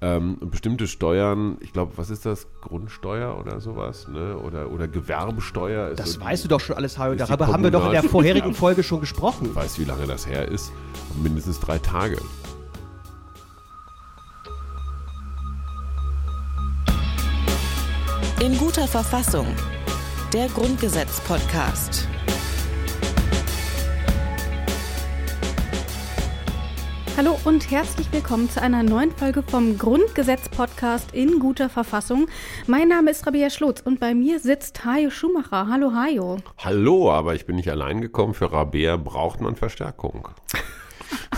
Ähm, bestimmte Steuern, ich glaube, was ist das? Grundsteuer oder sowas, ne? Oder, oder Gewerbesteuer. Das so weißt die, du doch schon alles, Hajo. Darüber haben wir doch in der vorherigen Folge schon gesprochen. Ich weiß, wie lange das her ist. Mindestens drei Tage. In guter Verfassung. Der Grundgesetz-Podcast. Hallo und herzlich willkommen zu einer neuen Folge vom Grundgesetz-Podcast in guter Verfassung. Mein Name ist Rabia Schlotz und bei mir sitzt Hajo Schumacher. Hallo Hajo. Hallo, aber ich bin nicht allein gekommen. Für Rabea braucht man Verstärkung.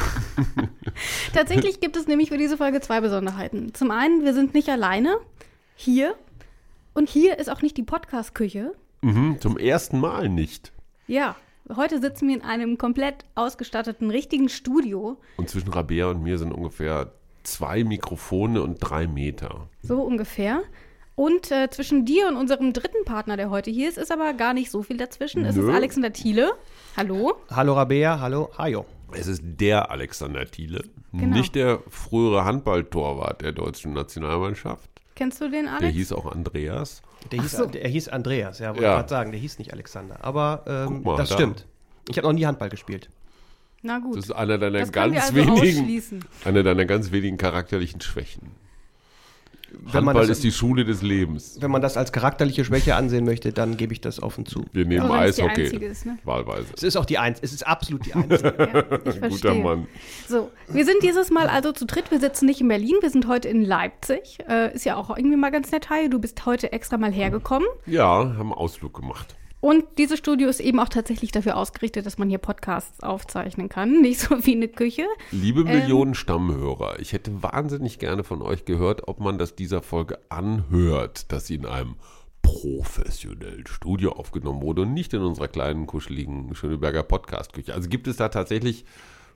Tatsächlich gibt es nämlich für diese Folge zwei Besonderheiten. Zum einen, wir sind nicht alleine hier und hier ist auch nicht die Podcast-Küche. Mhm, zum ersten Mal nicht. Ja, heute sitzen wir in einem komplett ausgestatteten richtigen Studio, Und zwischen Rabea und mir sind ungefähr zwei Mikrofone und drei Meter. so ungefähr. Und äh, zwischen dir und unserem dritten Partner, der heute hier ist, ist aber gar nicht so viel dazwischen. Es ist Nö. Alexander Thiele. Hallo. Hallo Rabea, hallo Hajo. Es ist der Alexander Thiele, Genau. nicht der frühere Handballtorwart der deutschen Nationalmannschaft. Kennst du den, Alex? Der hieß auch Andreas. Der hieß, so. er hieß Andreas, ja, wollte Ja. gerade sagen, der hieß nicht Alexander. Aber ähm, mal, das da. stimmt. Ich habe noch nie Handball gespielt. Na gut. Das ist einer deiner Das ganz wir also wenigen, einer deiner ganz wenigen charakterlichen Schwächen. Wenn man Handball das- ist die Schule des Lebens. Wenn man das als charakterliche Schwäche ansehen möchte, dann gebe ich das offen zu. Wir nehmen die Eishockey. einzige ist, ne? Wahlweise. Es ist auch die Eins, es ist absolut die Eins. Ja. Guter Mann. So, wir sind dieses Mal also zu dritt. Wir sitzen nicht in Berlin, wir sind heute in Leipzig. Äh, ist ja auch irgendwie mal ganz nett, Hajo. Du bist heute extra mal hergekommen. Ja, haben einen Ausflug gemacht. Und dieses Studio ist eben auch tatsächlich dafür ausgerichtet, dass man hier Podcasts aufzeichnen kann. Nicht so wie eine Küche. Liebe Ähm. Millionen Stammhörer, ich hätte wahnsinnig gerne von euch gehört, ob man das dieser Folge anhört, dass sie in einem professionellen Studio aufgenommen wurde und nicht in unserer kleinen, kuscheligen Schöneberger Podcast-Küche. Also gibt es da tatsächlich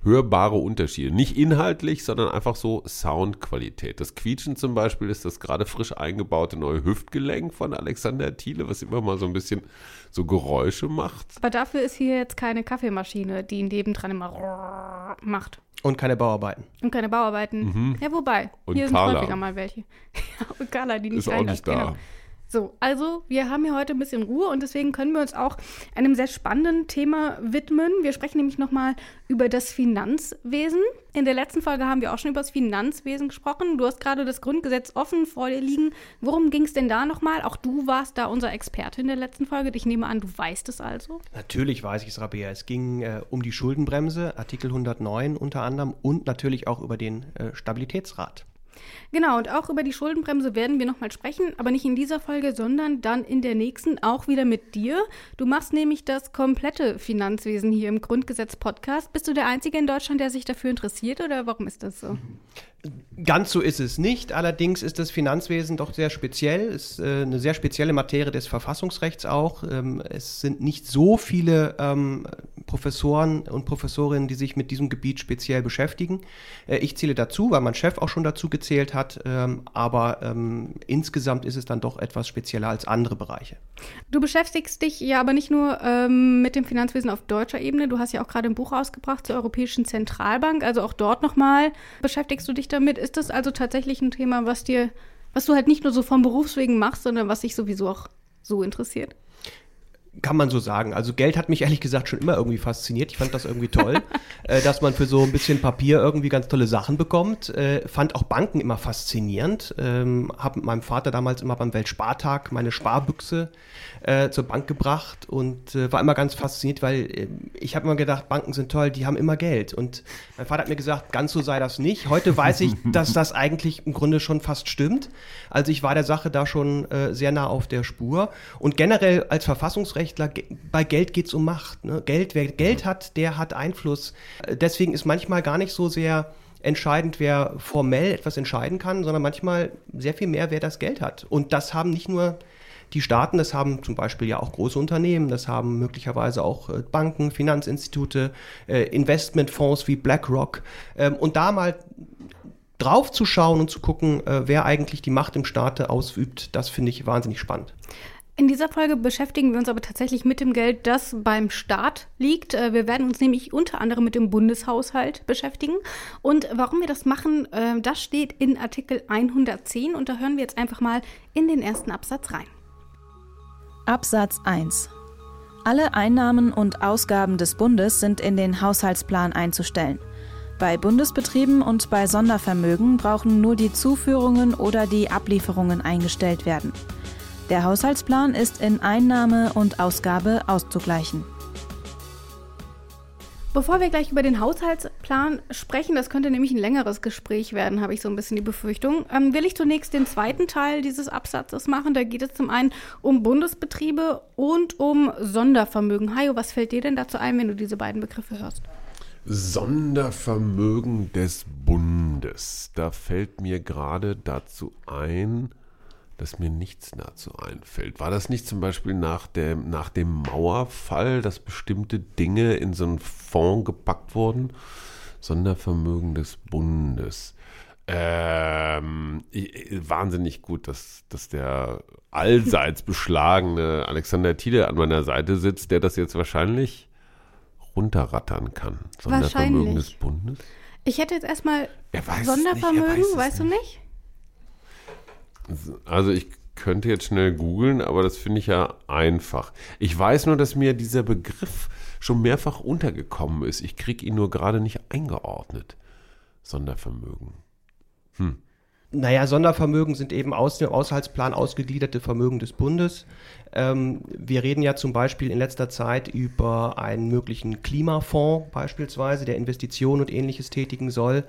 hörbare Unterschiede. Nicht inhaltlich, sondern einfach so Soundqualität. Das Quietschen zum Beispiel ist das gerade frisch eingebaute neue Hüftgelenk von Alexander Thiele, was immer mal so ein bisschen so Geräusche macht. Aber dafür ist hier jetzt keine Kaffeemaschine, die nebendran immer macht. Und keine Bauarbeiten. Und keine Bauarbeiten. Ja, wobei. Mhm. Und hier sind Carla. häufiger mal welche. ja, und Carla, die nicht Ist auch nicht da. Genau. So, also wir haben hier heute ein bisschen Ruhe und deswegen können wir uns auch einem sehr spannenden Thema widmen. Wir sprechen nämlich nochmal über das Finanzwesen. In der letzten Folge haben wir auch schon über das Finanzwesen gesprochen. Du hast gerade das Grundgesetz offen vor dir liegen. Worum ging es denn da nochmal? Auch du warst da unser Experte in der letzten Folge. Ich nehme an, du weißt es also. Natürlich weiß ich es, Rabea. Es ging äh, um die Schuldenbremse, Artikel 109 unter anderem und natürlich auch über den äh, Stabilitätsrat. Genau, und auch über die Schuldenbremse werden wir nochmal sprechen, aber nicht in dieser Folge, sondern dann in der nächsten auch wieder mit dir. Du machst nämlich das komplette Finanzwesen hier im Grundgesetz-Podcast. Bist du der Einzige in Deutschland, der sich dafür interessiert oder warum ist das so? Ganz so ist es nicht. Allerdings ist das Finanzwesen doch sehr speziell. Es ist äh, eine sehr spezielle Materie des Verfassungsrechts auch. Ähm, es sind nicht so viele ähm, Professoren und Professorinnen, die sich mit diesem Gebiet speziell beschäftigen. Äh, ich zähle dazu, weil mein Chef auch schon dazu gezählt hat. Ähm, aber insgesamt ist es dann doch etwas spezieller als andere Bereiche. Du beschäftigst dich ja aber nicht nur mit dem Finanzwesen auf deutscher Ebene. Du hast ja auch gerade ein Buch rausgebracht zur Europäischen Zentralbank. Also auch dort nochmal beschäftigst du dich damit. Ist das also tatsächlich ein Thema, was dir, was du halt nicht nur so vom Berufswegen machst, sondern was dich sowieso auch so interessiert? Kann man so sagen. Also Geld hat mich ehrlich gesagt schon immer irgendwie fasziniert. Ich fand das irgendwie toll, äh, dass man für so ein bisschen Papier irgendwie ganz tolle Sachen bekommt. Äh, fand auch Banken immer faszinierend. Ähm, hab mit meinem Vater damals immer beim Weltspartag meine Sparbüchse äh, zur Bank gebracht und äh, war immer ganz fasziniert, weil äh, ich habe immer gedacht, Banken sind toll, die haben immer Geld. Und mein Vater hat mir gesagt, ganz so sei das nicht. Heute weiß ich, dass das eigentlich im Grunde schon fast stimmt. Also ich war der Sache da schon äh, sehr nah auf der Spur. Und generell als Verfassungsrechtler, ge- bei Geld geht's um Macht. Ne? Geld, wer Geld hat, der hat Einfluss. Deswegen ist manchmal gar nicht so sehr entscheidend, wer formell etwas entscheiden kann, sondern manchmal sehr viel mehr, wer das Geld hat. Und das haben nicht nur die Staaten, das haben zum Beispiel ja auch große Unternehmen, das haben möglicherweise auch äh, Banken, Finanzinstitute, äh, Investmentfonds wie BlackRock. Ähm, und da mal drauf zu schauen und zu gucken, äh, wer eigentlich die Macht im Staate ausübt, das finde ich wahnsinnig spannend. In dieser Folge beschäftigen wir uns aber tatsächlich mit dem Geld, das beim Staat liegt. Äh, wir werden uns nämlich unter anderem mit dem Bundeshaushalt beschäftigen. Und warum wir das machen, äh, das steht in Artikel 110 und da hören wir jetzt einfach mal in den ersten Absatz rein. Absatz 1. Alle Einnahmen und Ausgaben des Bundes sind in den Haushaltsplan einzustellen. Bei Bundesbetrieben und bei Sondervermögen brauchen nur die Zuführungen oder die Ablieferungen eingestellt werden. Der Haushaltsplan ist in Einnahme und Ausgabe auszugleichen. Bevor wir gleich über den Haushaltsplan sprechen, das könnte nämlich ein längeres Gespräch werden, habe ich so ein bisschen die Befürchtung, ähm, will ich zunächst den zweiten Teil dieses Absatzes machen. Da geht es zum einen um Bundesbetriebe und um Sondervermögen. Hajo, was fällt dir denn dazu ein, wenn du diese beiden Begriffe hörst? Sondervermögen des Bundes. Da fällt mir gerade dazu ein, dass mir nichts dazu einfällt. War das nicht zum Beispiel nach dem, nach dem Mauerfall, dass bestimmte Dinge in so einen Fonds gepackt wurden? Sondervermögen des Bundes. Ähm, wahnsinnig gut, dass, dass der allseits beschlagene Alexander Thiele an meiner Seite sitzt, der das jetzt wahrscheinlich runterrattern kann. Sondervermögen des Bundes. Ich hätte jetzt erstmal Sondervermögen, weiß weißt du nicht? Also ich könnte jetzt schnell googeln, aber das finde ich ja einfach. Ich weiß nur, dass mir dieser Begriff schon mehrfach untergekommen ist. Ich kriege ihn nur gerade nicht eingeordnet. Sondervermögen. Hm. Naja, Sondervermögen sind eben aus dem Haushaltsplan ausgegliederte Vermögen des Bundes. Ähm, wir reden ja zum Beispiel in letzter Zeit über einen möglichen Klimafonds beispielsweise, der Investitionen und ähnliches tätigen soll.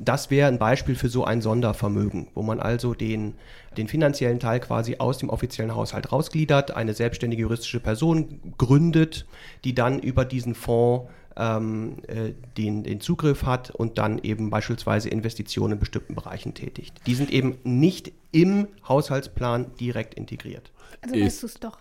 Das wäre ein Beispiel für so ein Sondervermögen, wo man also den, den finanziellen Teil quasi aus dem offiziellen Haushalt rausgliedert, eine selbstständige juristische Person gründet, die dann über diesen Fonds ähm, äh, den, den Zugriff hat und dann eben beispielsweise Investitionen in bestimmten Bereichen tätigt. Die sind eben nicht im Haushaltsplan direkt integriert. Also weißt du es doch.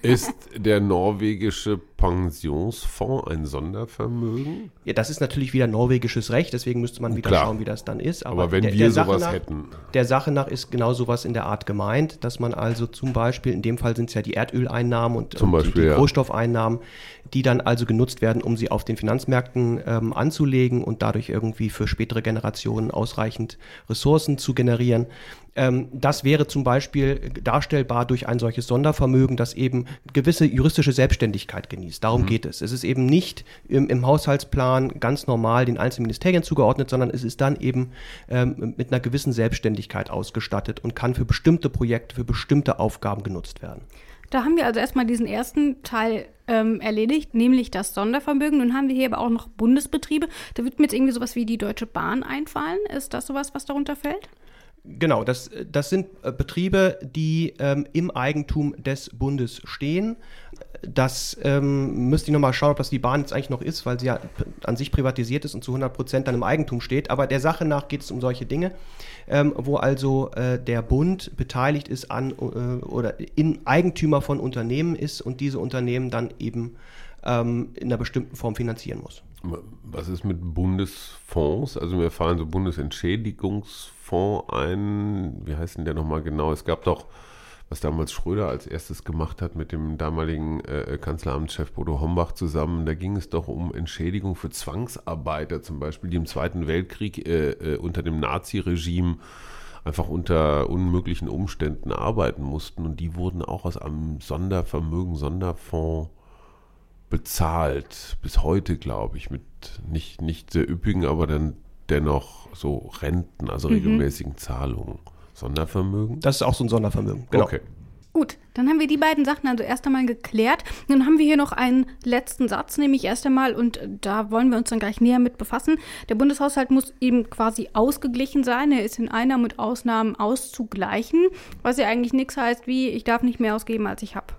Ist der norwegische Pensionsfonds ein Sondervermögen? Ja, das ist natürlich wieder norwegisches Recht, deswegen müsste man wieder Klar. schauen, wie das dann ist. Aber, Aber wenn der, wir der sowas nach, hätten. Der Sache nach ist genau sowas in der Art gemeint, dass man also zum Beispiel, in dem Fall sind es ja die Erdöleinnahmen und, und Beispiel, die, die ja. Rohstoffeinnahmen, die dann also genutzt werden, um sie auf den Finanzmärkten ähm, anzulegen und dadurch irgendwie für spätere Generationen ausreichend Ressourcen zu generieren. Ähm, das wäre zum Beispiel darstellbar durch ein solches Sondervermögen, das eben gewisse juristische Selbstständigkeit genießt. Darum mhm. geht es. Es ist eben nicht im, im, Haushaltsplan ganz normal den einzelnen Ministerien zugeordnet, sondern es ist dann eben ähm, mit einer gewissen Selbstständigkeit ausgestattet und kann für bestimmte Projekte, für bestimmte Aufgaben genutzt werden. Da haben wir also erstmal diesen ersten Teil ähm, erledigt, nämlich das Sondervermögen. Nun haben wir hier aber auch noch Bundesbetriebe. Da wird mir jetzt irgendwie sowas wie die Deutsche Bahn einfallen. Ist das sowas, was darunter fällt? Genau, das, das sind äh, Betriebe, die ähm, im Eigentum des Bundes stehen. Das ähm, müsste ich nochmal schauen, ob das die Bahn jetzt eigentlich noch ist, weil sie ja an sich privatisiert ist und zu 100 Prozent dann im Eigentum steht. Aber der Sache nach geht es um solche Dinge, ähm, wo also äh, der Bund beteiligt ist an äh, oder in Eigentümer von Unternehmen ist und diese Unternehmen dann eben ähm, in einer bestimmten Form finanzieren muss. Was ist mit Bundesfonds? Also mir fallen so Bundesentschädigungsfonds ein. Wie heißt denn der nochmal genau? Es gab doch, was damals Schröder als erstes gemacht hat mit dem damaligen äh, Kanzleramtschef Bodo Hombach zusammen. Da ging es doch um Entschädigung für Zwangsarbeiter zum Beispiel, die im Zweiten Weltkrieg äh, äh, unter dem Naziregime einfach unter unmöglichen Umständen arbeiten mussten. Und die wurden auch aus einem Sondervermögen, Sonderfonds bezahlt, bis heute, glaube ich, mit nicht, nicht sehr üppigen, aber dann dennoch so Renten, also mhm. regelmäßigen Zahlungen. Sondervermögen? Das ist auch so ein Sondervermögen, genau. Okay. Gut, dann haben wir die beiden Sachen also erst einmal geklärt. Nun haben wir hier noch einen letzten Satz, nämlich erst einmal, und da wollen wir uns dann gleich näher mit befassen. Der Bundeshaushalt muss eben quasi ausgeglichen sein. Er ist in Einnahmen und Ausnahmen auszugleichen, was ja eigentlich nichts heißt wie, ich darf nicht mehr ausgeben, als ich habe.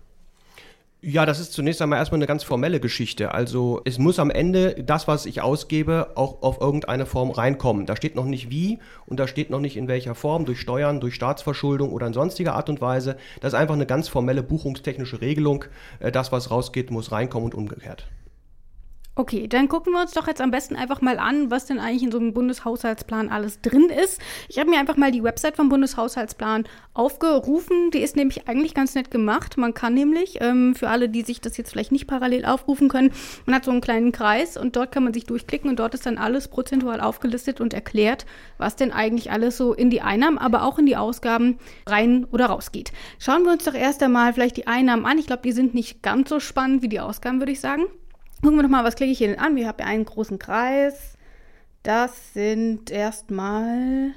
Ja, das ist zunächst einmal erstmal eine ganz formelle Geschichte. Also es muss am Ende das, was ich ausgebe, auch auf irgendeine Form reinkommen. Da steht noch nicht wie und da steht noch nicht in welcher Form, durch Steuern, durch Staatsverschuldung oder in sonstiger Art und Weise. Das ist einfach eine ganz formelle buchungstechnische Regelung. Äh, das, was rausgeht, muss reinkommen und umgekehrt. Okay, dann gucken wir uns doch jetzt am besten einfach mal an, was denn eigentlich in so einem Bundeshaushaltsplan alles drin ist. Ich habe mir einfach mal die Website vom Bundeshaushaltsplan aufgerufen. Die ist nämlich eigentlich ganz nett gemacht. Man kann nämlich, ähm, für alle, die sich das jetzt vielleicht nicht parallel aufrufen können, man hat so einen kleinen Kreis und dort kann man sich durchklicken und dort ist dann alles prozentual aufgelistet und erklärt, was denn eigentlich alles so in die Einnahmen, aber auch in die Ausgaben rein oder raus geht. Schauen wir uns doch erst einmal vielleicht die Einnahmen an. Ich glaube, die sind nicht ganz so spannend wie die Ausgaben, würde ich sagen. Gucken wir doch mal, was klicke ich hier denn an? Wir haben ja einen großen Kreis. Das sind erstmal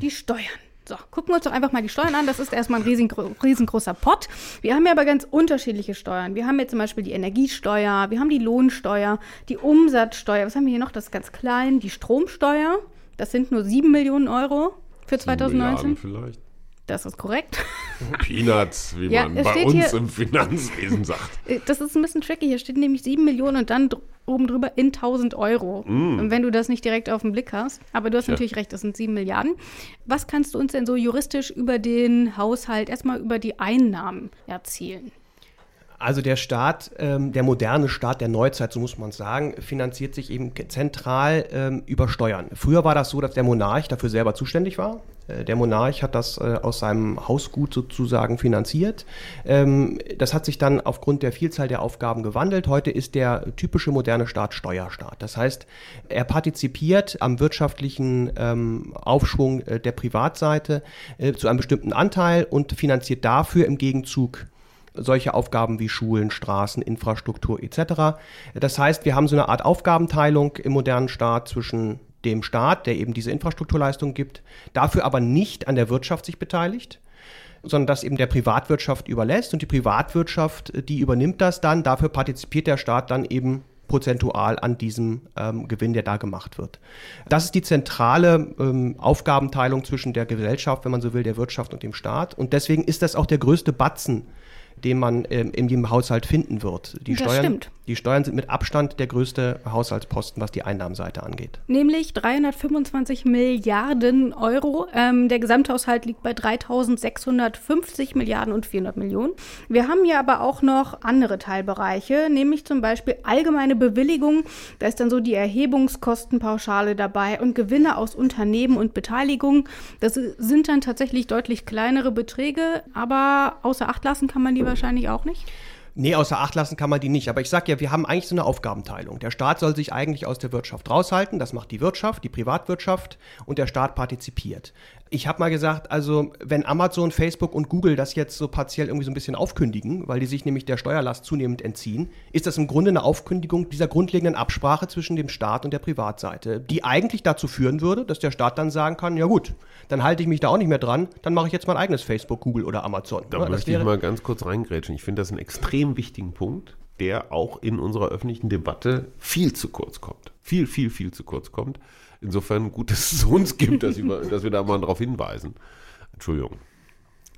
die Steuern. So, gucken wir uns doch einfach mal die Steuern an. Das ist erstmal ein riesengro riesengroßer Pott. Wir haben ja aber ganz unterschiedliche Steuern. Wir haben jetzt zum Beispiel die Energiesteuer, wir haben die Lohnsteuer, die Umsatzsteuer. Was haben wir hier noch? Das ist ganz klein. Die Stromsteuer. Das sind nur 7 Millionen Euro für 2019. vielleicht. Das ist korrekt. Peanuts, wie Ja, man bei uns hier- im Finanzwesen sagt. Äh, Das ist ein bisschen tricky. Hier steht nämlich 7 Millionen und dann dr oben drüber in 1000 Euro. Und Wenn du das nicht direkt auf den Blick hast. Aber du hast Tja. natürlich recht, das sind 7 Milliarden. Was kannst du uns denn so juristisch über den Haushalt, erstmal über die Einnahmen erzählen? Also der Staat, ähm, der moderne Staat der Neuzeit, so muss man sagen, finanziert sich eben zentral ähm, über Steuern. Früher war das so, dass der Monarch dafür selber zuständig war. Äh, Der Monarch hat das äh, aus seinem Hausgut sozusagen finanziert. Ähm, das hat sich dann aufgrund der Vielzahl der Aufgaben gewandelt. Heute ist der typische moderne Staat Steuerstaat. Das heißt, er partizipiert am wirtschaftlichen ähm, Aufschwung äh, der Privatseite zu einem bestimmten Anteil und finanziert dafür im Gegenzug solche Aufgaben wie Schulen, Straßen, Infrastruktur etc. Das heißt, wir haben so eine Art Aufgabenteilung im modernen Staat zwischen dem Staat, der eben diese Infrastrukturleistung gibt, dafür aber nicht an der Wirtschaft sich beteiligt, sondern das eben der Privatwirtschaft überlässt und die Privatwirtschaft, die übernimmt das dann, dafür partizipiert der Staat dann eben prozentual an diesem ähm, Gewinn, der da gemacht wird. Das ist die zentrale ähm, Aufgabenteilung zwischen der Gesellschaft, wenn man so will, der Wirtschaft und dem Staat. Und deswegen ist das auch der größte Batzen, den man ähm, in jedem Haushalt finden wird. Die Das Steuern, stimmt. die Steuern sind mit Abstand der größte Haushaltsposten, was die Einnahmenseite angeht. Nämlich 325 Milliarden Euro. Ähm, der Gesamthaushalt liegt bei 3650 Milliarden und 400 Millionen. Wir haben hier aber auch noch andere Teilbereiche, nämlich zum Beispiel allgemeine Bewilligung. Da ist dann so die Erhebungskostenpauschale dabei und Gewinne aus Unternehmen und Beteiligung. Das sind dann tatsächlich deutlich kleinere Beträge, aber außer Acht lassen kann man die wahrscheinlich auch nicht. Nee, außer Acht lassen kann man die nicht. Aber ich sage ja, wir haben eigentlich so eine Aufgabenteilung. Der Staat soll sich eigentlich aus der Wirtschaft raushalten. Das macht die Wirtschaft, die Privatwirtschaft und der Staat partizipiert. Ich habe mal gesagt, also wenn Amazon, Facebook und Google das jetzt so partiell irgendwie so ein bisschen aufkündigen, weil die sich nämlich der Steuerlast zunehmend entziehen, ist das im Grunde eine Aufkündigung dieser grundlegenden Absprache zwischen dem Staat und der Privatseite, die eigentlich dazu führen würde, dass der Staat dann sagen kann, ja gut, dann halte ich mich da auch nicht mehr dran, dann mache ich jetzt mein eigenes Facebook, Google oder Amazon. Da Ja, das möchte ich mal ganz kurz reingrätschen. Ich finde das einen extrem wichtigen Punkt, der auch in unserer öffentlichen Debatte viel zu kurz kommt. Viel, viel, viel zu kurz kommt. Insofern gut, dass es uns gibt, dass, wir, dass wir da mal darauf hinweisen. Entschuldigung.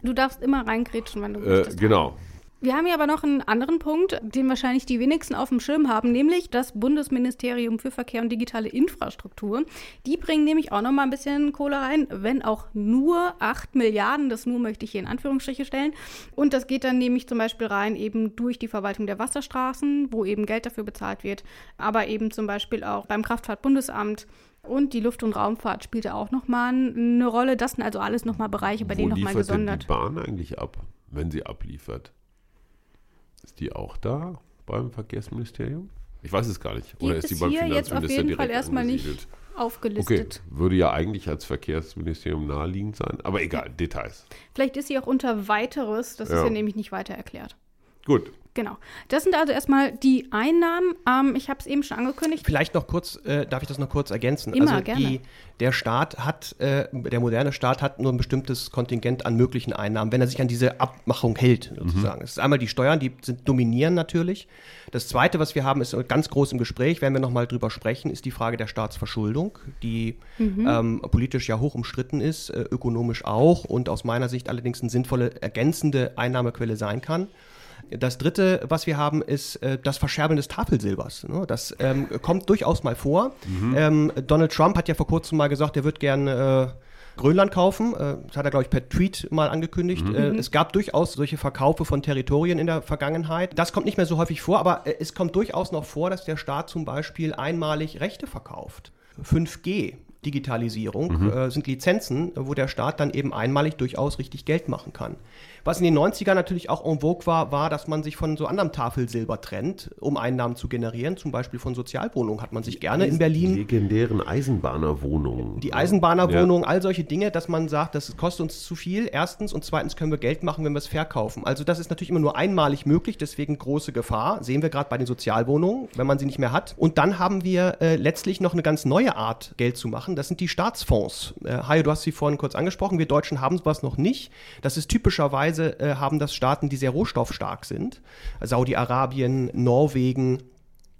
Du darfst immer reingrätschen, wenn du Äh, möchtest. genau. Wir haben hier aber noch einen anderen Punkt, den wahrscheinlich die wenigsten auf dem Schirm haben, nämlich das Bundesministerium für Verkehr und digitale Infrastruktur. Die bringen nämlich auch noch mal ein bisschen Kohle rein, wenn auch nur 8 Milliarden, das nur möchte ich hier in Anführungsstriche stellen. Und das geht dann nämlich zum Beispiel rein eben durch die Verwaltung der Wasserstraßen, wo eben Geld dafür bezahlt wird, aber eben zum Beispiel auch beim Kraftfahrtbundesamt. Und die Luft- und Raumfahrt spielt da auch nochmal eine Rolle. Das sind also alles nochmal Bereiche, bei Wo denen nochmal liefert denn gesondert. die Bahn eigentlich ab, wenn sie abliefert? Ist die auch da beim Verkehrsministerium? Ich weiß es gar nicht. Oder Gibt ist die beim hier jetzt auf jeden Fall erstmal nicht angesiedelt? Okay, aufgelistet. würde ja eigentlich als Verkehrsministerium naheliegend sein. Aber egal, Details. Vielleicht ist sie auch unter weiteres, das ist Ja. ja nämlich nicht weiter erklärt. Gut. Genau. Das sind also erstmal die Einnahmen. Ähm, ich habe es eben schon angekündigt. Vielleicht noch kurz, äh, darf ich das noch kurz ergänzen? Immer, also gerne. Die, der Staat hat, äh, der moderne Staat hat nur ein bestimmtes Kontingent an möglichen Einnahmen, wenn er sich an diese Abmachung hält, sozusagen. Es ist einmal die Steuern, die sind, dominieren natürlich. Das Zweite, was wir haben, ist ganz groß im Gespräch, werden wir nochmal drüber sprechen, ist die Frage der Staatsverschuldung, die ähm, politisch ja hoch umstritten ist, äh, ökonomisch auch und aus meiner Sicht allerdings eine sinnvolle ergänzende Einnahmequelle sein kann. Das dritte, was wir haben, ist äh, das Verscherbeln des Tafelsilbers. Ne? Das ähm, kommt durchaus mal vor. Ähm, Donald Trump hat ja vor kurzem mal gesagt, er wird gern äh, Grönland kaufen. Äh, das hat er, glaube ich, per Tweet mal angekündigt. Mhm. Äh, es gab durchaus solche Verkaufe von Territorien in der Vergangenheit. Das kommt nicht mehr so häufig vor, aber äh, es kommt durchaus noch vor, dass der Staat zum Beispiel einmalig Rechte verkauft. 5G. Digitalisierung Mhm. sind Lizenzen, wo der Staat dann eben einmalig durchaus richtig Geld machen kann. Was in den 90ern natürlich auch en vogue war, war, dass man sich von so anderem Tafelsilber trennt, um Einnahmen zu generieren. Zum Beispiel von Sozialwohnungen hat man sich gerne in Die Berlin legendären Eisenbahnerwohnungen. die Eisenbahnerwohnung, all solche Dinge, dass man sagt, das kostet uns zu viel, erstens, und zweitens können wir Geld machen, wenn wir es verkaufen. Also das ist natürlich immer nur einmalig möglich, deswegen große Gefahr, sehen wir gerade bei den Sozialwohnungen, wenn man sie nicht mehr hat. Und dann haben wir äh, letztlich noch eine ganz neue Art, Geld zu machen, das sind die Staatsfonds. Äh, Hajo, du hast sie vorhin kurz angesprochen, wir Deutschen haben sowas noch nicht. Das ist typischerweise, äh, haben das Staaten, die sehr rohstoffstark sind. Saudi-Arabien, Norwegen,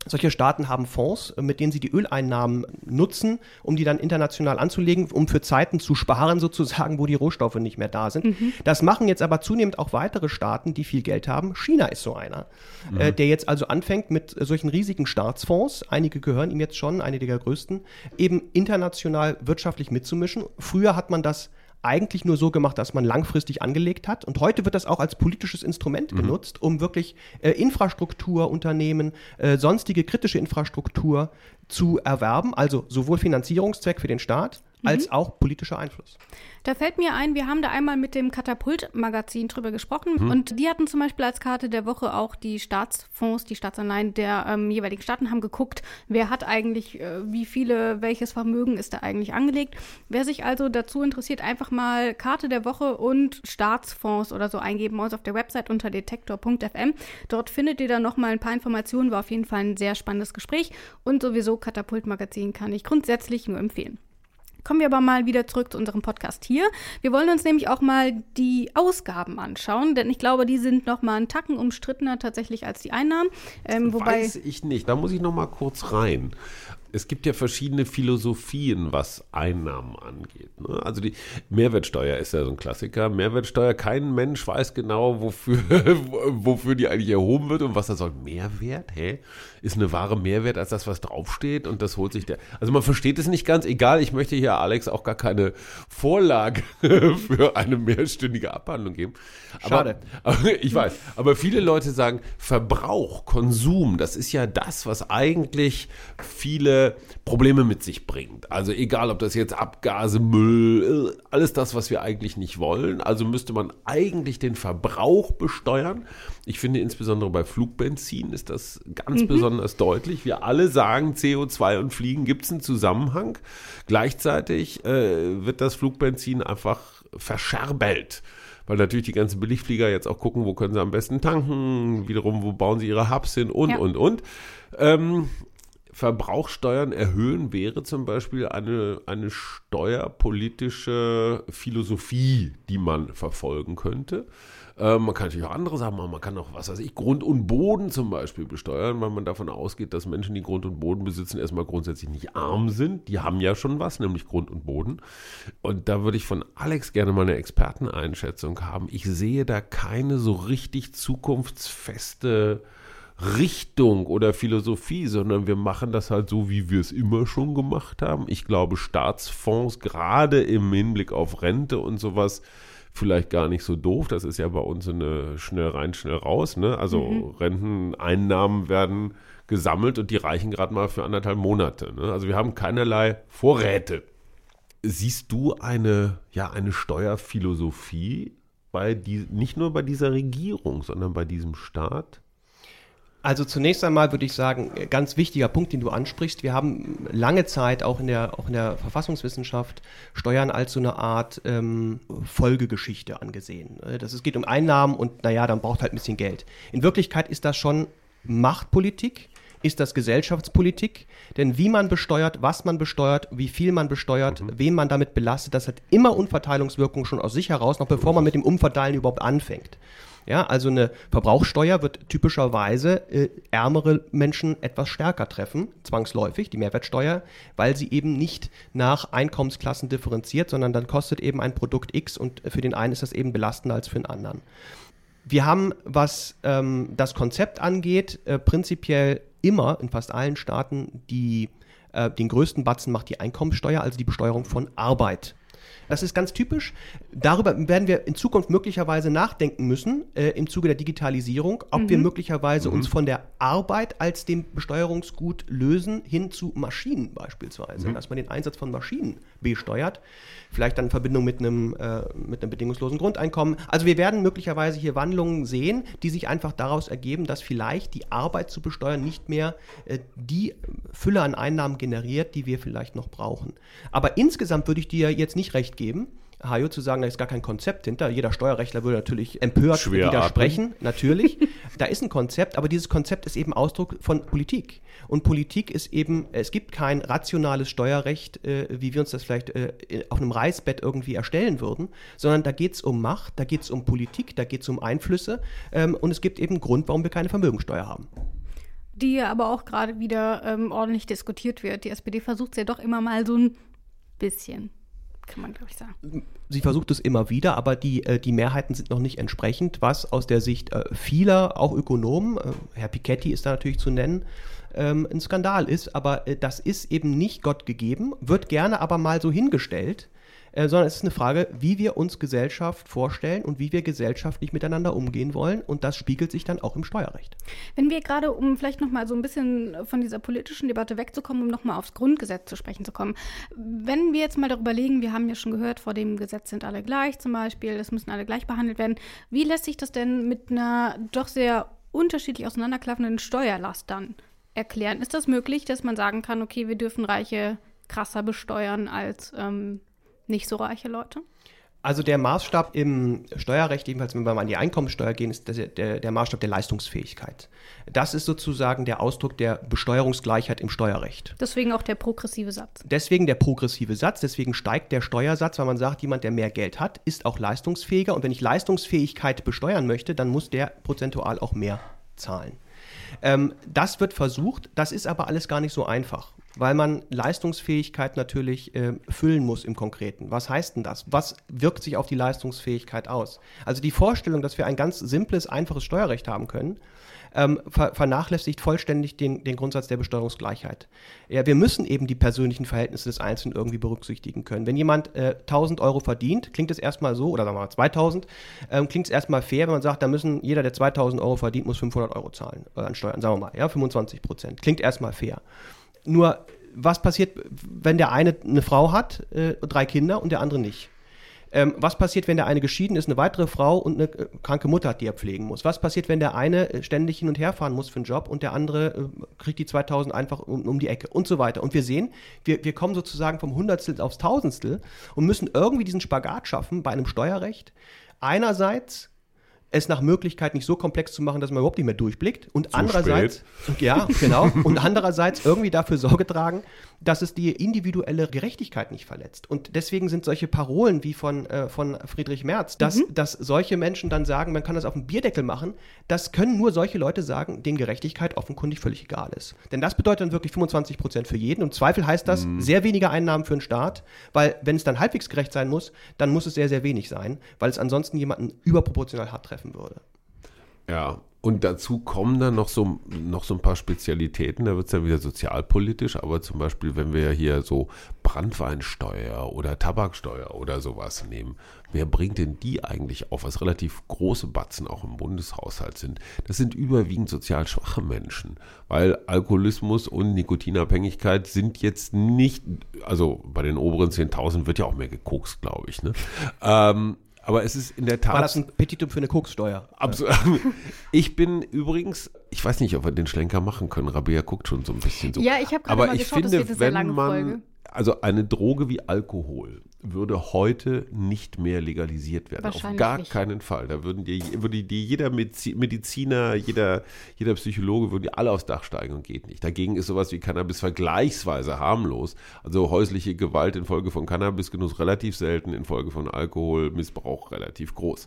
solche Staaten haben Fonds, mit denen sie die Öleinnahmen nutzen, um die dann international anzulegen, um für Zeiten zu sparen, sozusagen, wo die Rohstoffe nicht mehr da sind. Das machen jetzt aber zunehmend auch weitere Staaten, die viel Geld haben. China ist so einer, äh, der jetzt also anfängt mit äh, solchen riesigen Staatsfonds, einige gehören ihm jetzt schon, einige der größten, eben international wirtschaftlich mitzumischen. Früher hat man das eigentlich nur so gemacht, dass man langfristig angelegt hat. Und heute wird das auch als politisches Instrument genutzt, um wirklich äh, Infrastrukturunternehmen, äh, sonstige kritische Infrastruktur zu erwerben. Also sowohl Finanzierungszweck für den Staat als auch politischer Einfluss. Da fällt mir ein, wir haben da einmal mit dem Katapult-Magazin drüber gesprochen und die hatten zum Beispiel als Karte der Woche auch die Staatsfonds, die Staatsanleihen der ähm, jeweiligen Staaten haben geguckt, wer hat eigentlich, äh, wie viele, welches Vermögen ist da eigentlich angelegt. Wer sich also dazu interessiert, einfach mal Karte der Woche und Staatsfonds oder so eingeben bei uns auf der Website unter detektor.fm. Dort findet ihr dann nochmal ein paar Informationen, war auf jeden Fall ein sehr spannendes Gespräch und sowieso Katapult-Magazin kann ich grundsätzlich nur empfehlen. Kommen wir aber mal wieder zurück zu unserem Podcast hier. Wir wollen uns nämlich auch mal die Ausgaben anschauen, denn ich glaube, die sind noch mal einen Tacken umstrittener tatsächlich als die Einnahmen. Ähm, wobei Weiß ich nicht. Da muss ich noch mal kurz rein. Es gibt ja verschiedene Philosophien, was Einnahmen angeht. Ne? Also die Mehrwertsteuer ist ja so ein Klassiker. Mehrwertsteuer, kein Mensch weiß genau, wofür, wofür die eigentlich erhoben wird und was da soll. Mehrwert? Hä? Ist eine Ware Mehrwert als das, was draufsteht? Und das holt sich der. Also man versteht es nicht ganz. Egal, ich möchte hier Alex auch gar keine Vorlage für eine mehrstündige Abhandlung geben. Schade. Aber, aber ich weiß. Aber viele Leute sagen, Verbrauch, Konsum, das ist ja das, was eigentlich viele Probleme mit sich bringt. Also egal, ob das jetzt Abgase, Müll, äh, alles das, was wir eigentlich nicht wollen. Also müsste man eigentlich den Verbrauch besteuern. Ich finde insbesondere bei Flugbenzin ist das ganz besonders deutlich. Wir alle sagen, CO2 und Fliegen gibt es einen Zusammenhang. Gleichzeitig äh, wird das Flugbenzin einfach verscherbelt weil natürlich die ganzen Billigflieger jetzt auch gucken, wo können sie am besten tanken, wiederum, wo bauen sie ihre Hubs hin und, Ja. und, und. Ähm, Verbrauchssteuern erhöhen wäre zum Beispiel eine, eine steuerpolitische Philosophie, die man verfolgen könnte. Ähm, man kann natürlich auch andere Sachen machen. Man kann auch, was weiß ich, Grund und Boden zum Beispiel besteuern, weil man davon ausgeht, dass Menschen, die Grund und Boden besitzen, erstmal grundsätzlich nicht arm sind. Die haben ja schon was, nämlich Grund und Boden. Und da würde ich von Alex gerne mal eine Experteneinschätzung haben. Ich sehe da keine so richtig zukunftsfeste Richtung oder Philosophie, sondern wir machen das halt so, wie wir es immer schon gemacht haben. Ich glaube, Staatsfonds, gerade im Hinblick auf Rente und sowas, vielleicht gar nicht so doof. Das ist ja bei uns eine schnell rein, schnell raus. Ne? Also Renteneinnahmen werden gesammelt und die reichen gerade mal für anderthalb Monate. Ne? Also wir haben keinerlei Vorräte. Siehst du eine, ja, eine Steuerphilosophie bei die, nicht nur bei dieser Regierung, sondern bei diesem Staat? Also zunächst einmal würde ich sagen, äh, ganz wichtiger Punkt, den du ansprichst. Wir haben lange Zeit auch in der, auch in der Verfassungswissenschaft Steuern als so eine Art ähm, Folgegeschichte angesehen. Äh, Das, es geht um Einnahmen und naja, dann braucht halt ein bisschen Geld. In Wirklichkeit ist das schon Machtpolitik, ist das Gesellschaftspolitik, denn wie man besteuert, was man besteuert, wie viel man besteuert, wen man damit belastet, das hat immer Umverteilungswirkung schon aus sich heraus, noch bevor man mit dem Umverteilen überhaupt anfängt. Ja, also eine Verbrauchssteuer wird typischerweise äh, ärmere Menschen etwas stärker treffen, zwangsläufig, die Mehrwertsteuer, weil sie eben nicht nach Einkommensklassen differenziert, sondern dann kostet eben ein Produkt X und für den einen ist das eben belastender als für den anderen. Wir haben, was ähm, das Konzept angeht, äh, prinzipiell immer in fast allen Staaten die, äh, den größten Batzen macht die Einkommensteuer, also die Besteuerung von Arbeit. Das ist ganz typisch. Darüber werden wir in Zukunft möglicherweise nachdenken müssen, äh, im Zuge der Digitalisierung, ob wir möglicherweise uns von der Arbeit als dem Besteuerungsgut lösen hin zu Maschinen beispielsweise, dass man den Einsatz von Maschinen besteuert, vielleicht dann in Verbindung mit einem, äh, mit einem bedingungslosen Grundeinkommen. Also wir werden möglicherweise hier Wandlungen sehen, die sich einfach daraus ergeben, dass vielleicht die Arbeit zu besteuern nicht mehr äh, die Fülle an Einnahmen generiert, die wir vielleicht noch brauchen. Aber insgesamt würde ich dir jetzt nicht recht geben. Hajo zu sagen, da ist gar kein Konzept hinter. Jeder Steuerrechtler würde natürlich empört Schwer widersprechen, natürlich. da ist ein Konzept, aber dieses Konzept ist eben Ausdruck von Politik. Und Politik ist eben, es gibt kein rationales Steuerrecht, äh, wie wir uns das vielleicht äh, auf einem Reißbett irgendwie erstellen würden, sondern da geht es um Macht, da geht es um Politik, da geht es um Einflüsse ähm, und es gibt eben einen Grund, warum wir keine Vermögensteuer haben. Die ja aber auch gerade wieder ähm, ordentlich diskutiert wird. Die SPD versucht es ja doch immer mal so ein bisschen, kann man glaube ich sagen. Sie versucht es immer wieder, aber die, äh, die Mehrheiten sind noch nicht entsprechend, was aus der Sicht äh, vieler, auch Ökonomen, äh, Herr Piketty ist da natürlich zu nennen, ähm, ein Skandal ist. Aber das ist eben nicht Gott gegeben, wird gerne aber mal so hingestellt, äh, sondern es ist eine Frage, wie wir uns Gesellschaft vorstellen und wie wir gesellschaftlich miteinander umgehen wollen. Und das spiegelt sich dann auch im Steuerrecht. Wenn wir gerade, um vielleicht noch mal so ein bisschen von dieser politischen Debatte wegzukommen, um noch mal aufs Grundgesetz zu sprechen zu kommen. Wenn wir jetzt mal darüber legen, wir haben ja schon gehört, vor dem Gesetz sind alle gleich zum Beispiel, es müssen alle gleich behandelt werden. Wie lässt sich das denn mit einer doch sehr unterschiedlich auseinanderklaffenden Steuerlast dann erklären? Ist das möglich, dass man sagen kann, okay, wir dürfen Reiche krasser besteuern als ähm, nicht so reiche Leute? Also der Maßstab im Steuerrecht, jedenfalls wenn wir mal an die Einkommensteuer gehen, ist der, der, der Maßstab der Leistungsfähigkeit. Das ist sozusagen der Ausdruck der Besteuerungsgleichheit im Steuerrecht. Deswegen auch der progressive Satz. Deswegen der progressive Satz, deswegen steigt der Steuersatz, weil man sagt, jemand, der mehr Geld hat, ist auch leistungsfähiger. Und wenn ich Leistungsfähigkeit besteuern möchte, dann muss der prozentual auch mehr zahlen. Ähm, das wird versucht, das ist aber alles gar nicht so einfach, weil man Leistungsfähigkeit natürlich äh, füllen muss im Konkreten. Was heißt denn das? Was wirkt sich auf die Leistungsfähigkeit aus? Also die Vorstellung, dass wir ein ganz simples, einfaches Steuerrecht haben können, ähm, ver vernachlässigt vollständig den, den Grundsatz der Besteuerungsgleichheit. Ja, wir müssen eben die persönlichen Verhältnisse des Einzelnen irgendwie berücksichtigen können. Wenn jemand äh, 1000 Euro verdient, klingt es erstmal so, oder sagen wir mal 2000, ähm, klingt es erstmal fair, wenn man sagt, da müssen jeder, der 2000 Euro verdient, muss 500 Euro zahlen äh, an Steuern, sagen wir mal, ja, 25 Prozent. Klingt erstmal fair. Nur, was passiert, wenn der eine eine Frau hat, äh, drei Kinder und der andere nicht? Ähm, was passiert, wenn der eine geschieden ist, eine weitere Frau und eine äh, kranke Mutter hat, die er pflegen muss? Was passiert, wenn der eine äh, ständig hin und her fahren muss für einen Job und der andere äh, kriegt die 2000 einfach um, um die Ecke und so weiter? Und wir sehen, wir, wir kommen sozusagen vom Hundertstel aufs Tausendstel und müssen irgendwie diesen Spagat schaffen bei einem Steuerrecht. Einerseits es nach Möglichkeit nicht so komplex zu machen, dass man überhaupt nicht mehr durchblickt. Und Zu andererseits, ja, genau. Und andererseits irgendwie dafür Sorge tragen, dass es die individuelle Gerechtigkeit nicht verletzt. Und deswegen sind solche Parolen wie von, äh, von Friedrich Merz, dass, dass solche Menschen dann sagen, man kann das auf dem Bierdeckel machen, das können nur solche Leute sagen, denen Gerechtigkeit offenkundig völlig egal ist. Denn das bedeutet dann wirklich 25 Prozent für jeden. Und im Zweifel heißt das sehr weniger Einnahmen für den Staat, weil wenn es dann halbwegs gerecht sein muss, dann muss es sehr, sehr wenig sein, weil es ansonsten jemanden überproportional hart treffen würde. Ja, und dazu kommen dann noch so, noch so ein paar Spezialitäten, da wird es dann wieder sozialpolitisch, aber zum Beispiel, wenn wir hier so Brandweinsteuer oder Tabaksteuer oder sowas nehmen, wer bringt denn die eigentlich auf, was relativ große Batzen auch im Bundeshaushalt sind? Das sind überwiegend sozial schwache Menschen, weil Alkoholismus und Nikotinabhängigkeit sind jetzt nicht, also bei den oberen 10.000 wird ja auch mehr gekokst, glaube ich, ne? ähm, aber es ist in der Tat. War das ein Petitum für eine Kokssteuer? Absolut. Ich bin übrigens, ich weiß nicht, ob wir den Schlenker machen können. Rabea guckt schon so ein bisschen so. Ja, ich habe gerade mal ich geschaut, das finde, wird eine sehr lange man, Folge. Also eine Droge wie Alkohol würde heute nicht mehr legalisiert werden. Auf gar nicht. keinen Fall. Da würden dir, würde dir jeder Medizi- Mediziner, jeder, jeder Psychologe, würden die alle aufs Dach steigen und geht nicht. Dagegen ist sowas wie Cannabis vergleichsweise harmlos. Also häusliche Gewalt infolge von Cannabisgenuss relativ selten, infolge von Alkoholmissbrauch relativ groß.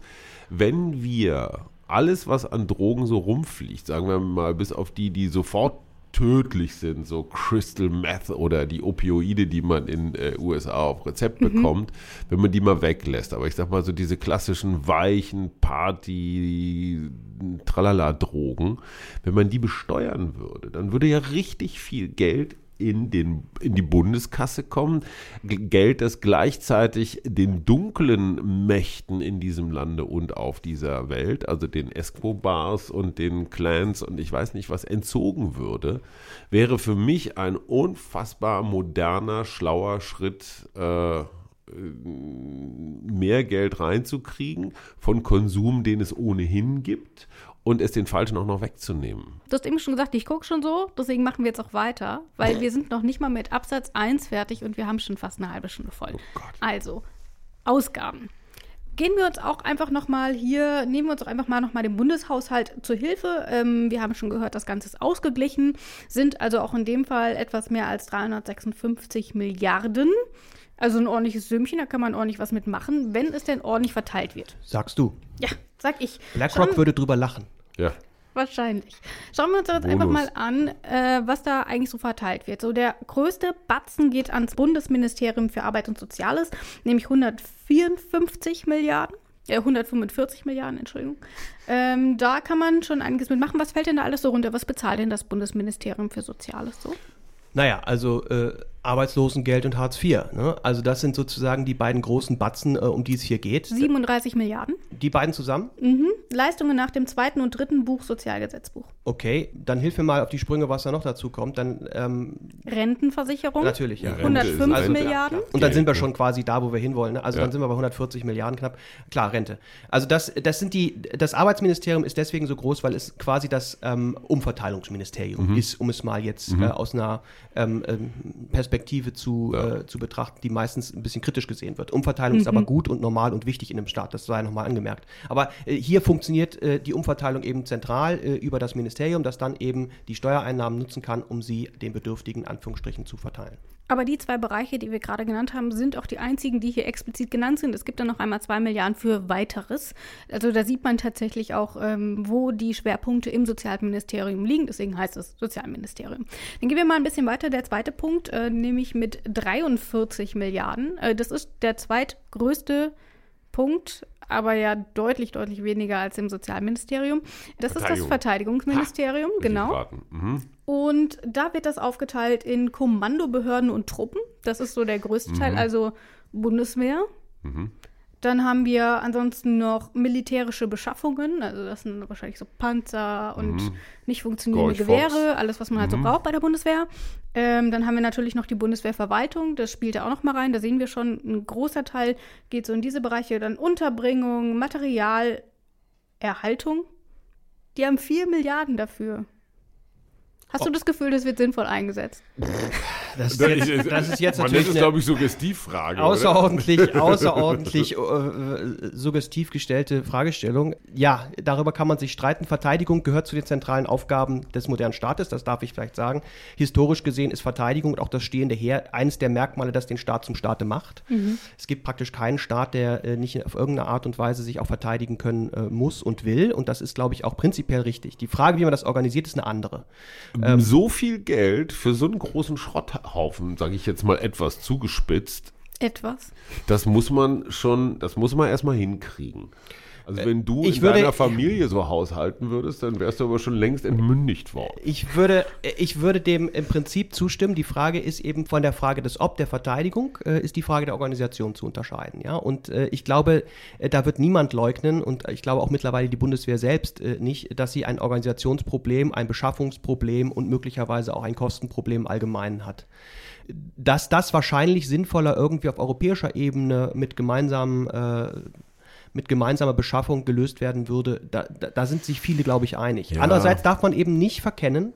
Wenn wir alles, was an Drogen so rumfliegt, sagen wir mal, bis auf die, die sofort tödlich sind, so Crystal Meth oder die Opioide, die man in äh, USA auf Rezept bekommt, wenn man die mal weglässt. Aber ich sag mal so diese klassischen weichen Party Tralala Drogen, wenn man die besteuern würde, dann würde ja richtig viel Geld in, den, in die Bundeskasse kommt. Geld, das gleichzeitig den dunklen Mächten in diesem Lande und auf dieser Welt, also den Escobars und den Clans und ich weiß nicht was, entzogen würde, wäre für mich ein unfassbar moderner, schlauer Schritt. Äh, mehr Geld reinzukriegen von Konsum, den es ohnehin gibt und es den Falschen auch noch wegzunehmen. Du hast eben schon gesagt, ich gucke schon so, deswegen machen wir jetzt auch weiter, weil wir sind noch nicht mal mit Absatz 1 fertig und wir haben schon fast eine halbe Stunde voll. Oh also, Ausgaben. Gehen wir uns auch einfach nochmal hier, nehmen wir uns auch einfach mal nochmal den Bundeshaushalt zur Hilfe. Ähm, wir haben schon gehört, das Ganze ist ausgeglichen, sind also auch in dem Fall etwas mehr als 356 Milliarden. Also ein ordentliches Sümmchen, da kann man ordentlich was mitmachen, wenn es denn ordentlich verteilt wird. Sagst du. Ja, sag ich. BlackRock würde drüber lachen. Ja. Wahrscheinlich. Schauen wir uns doch jetzt Bonus. einfach mal an, äh, was da eigentlich so verteilt wird. So, der größte Batzen geht ans Bundesministerium für Arbeit und Soziales, nämlich 154 Milliarden. Äh, 145 Milliarden, Entschuldigung. Ähm, da kann man schon einiges mitmachen. Was fällt denn da alles so runter? Was bezahlt denn das Bundesministerium für Soziales so? Naja, also äh, Arbeitslosengeld und Hartz IV. Ne? Also das sind sozusagen die beiden großen Batzen, äh, um die es hier geht. 37 Milliarden. Die beiden zusammen? Mhm. Leistungen nach dem zweiten und dritten Buch Sozialgesetzbuch. Okay, dann hilf mir mal auf die Sprünge, was da noch dazu kommt. Dann ähm, Rentenversicherung. natürlich, ja. Rente ist 105 Rente. Milliarden. Und dann sind wir schon quasi da, wo wir hinwollen. Ne? Also Ja. dann sind wir bei 140 Milliarden knapp. Klar, Rente. Also das, das sind die, das Arbeitsministerium ist deswegen so groß, weil es quasi das ähm, Umverteilungsministerium ist, um es mal jetzt äh, aus einer ähm, ähm, Perspektive zu, Ja. äh, zu betrachten, die meistens ein bisschen kritisch gesehen wird. Umverteilung ist aber gut und normal und wichtig in einem Staat, das sei nochmal angemerkt. Aber äh, hier funktioniert äh, die Umverteilung eben zentral äh, über das Ministerium, das dann eben die Steuereinnahmen nutzen kann, um sie den Bedürftigen in Anführungsstrichen zu verteilen. Aber die zwei Bereiche, die wir gerade genannt haben, sind auch die einzigen, die hier explizit genannt sind. Es gibt dann noch einmal zwei Milliarden für weiteres. Also da sieht man tatsächlich auch, ähm, wo die Schwerpunkte im Sozialministerium liegen. Deswegen heißt es Sozialministerium. Dann gehen wir mal ein bisschen weiter. Der zweite Punkt, äh, nämlich mit 43 Milliarden. Äh, das ist der zweitgrößte Punkt, aber ja deutlich, deutlich weniger als im Sozialministerium. Das ist das Verteidigung. Verteidigungsministerium, ich genau. Mhm. Und da wird das aufgeteilt in Kommandobehörden und Truppen. Das ist so der größte Teil, also Bundeswehr. Dann haben wir ansonsten noch militärische Beschaffungen, also das sind wahrscheinlich so Panzer und nicht funktionierende Gorch Fox. Gewehre, alles, was man halt so braucht bei der Bundeswehr. Ähm, dann haben wir natürlich noch die Bundeswehrverwaltung, das spielt da auch noch mal rein. Da sehen wir schon, ein großer Teil geht so in diese Bereiche. Dann Unterbringung, Material, Erhaltung. Die haben 4 Milliarden dafür. Hast du das Gefühl, das wird sinnvoll eingesetzt? Das ist Das jetzt, ist- das ist jetzt natürlich es, eine glaube ich, Suggestivfrage. oder? außerordentlich, außerordentlich äh, suggestiv gestellte Fragestellung. Ja, darüber kann man sich streiten. Verteidigung gehört zu den zentralen Aufgaben des modernen Staates, das darf ich vielleicht sagen. Historisch gesehen ist Verteidigung und auch das stehende Heer eines der Merkmale, das den Staat zum Staate macht. Es gibt praktisch keinen Staat, der äh, nicht auf irgendeine Art und Weise sich auch verteidigen können äh, muss und will. Und das ist, glaube ich, auch prinzipiell richtig. Die Frage, wie man das organisiert, ist eine andere. Ähm, so viel Geld für so einen großen Schrotthaufen, sage ich jetzt mal etwas zugespitzt, Etwas. das muss man schon, das muss man erstmal hinkriegen. Also wenn du ich in würde- deiner Familie so haushalten würdest, dann wärst du aber schon längst entmündigt worden. Ich würde, ich würde dem im Prinzip zustimmen. Die Frage ist eben von der Frage des Ob der Verteidigung, äh, ist die Frage der Organisation zu unterscheiden. Ja? Und äh, ich glaube, äh, da wird niemand leugnen und ich glaube auch mittlerweile die Bundeswehr selbst äh, nicht, dass sie ein Organisationsproblem, ein Beschaffungsproblem und möglicherweise auch ein Kostenproblem im Allgemeinen hat. Dass das wahrscheinlich sinnvoller irgendwie auf europäischer Ebene mit gemeinsamen äh, mit gemeinsamer Beschaffung gelöst werden würde, da, da, da sind sich viele, glaube ich, einig. Ja. Andererseits darf man eben nicht verkennen,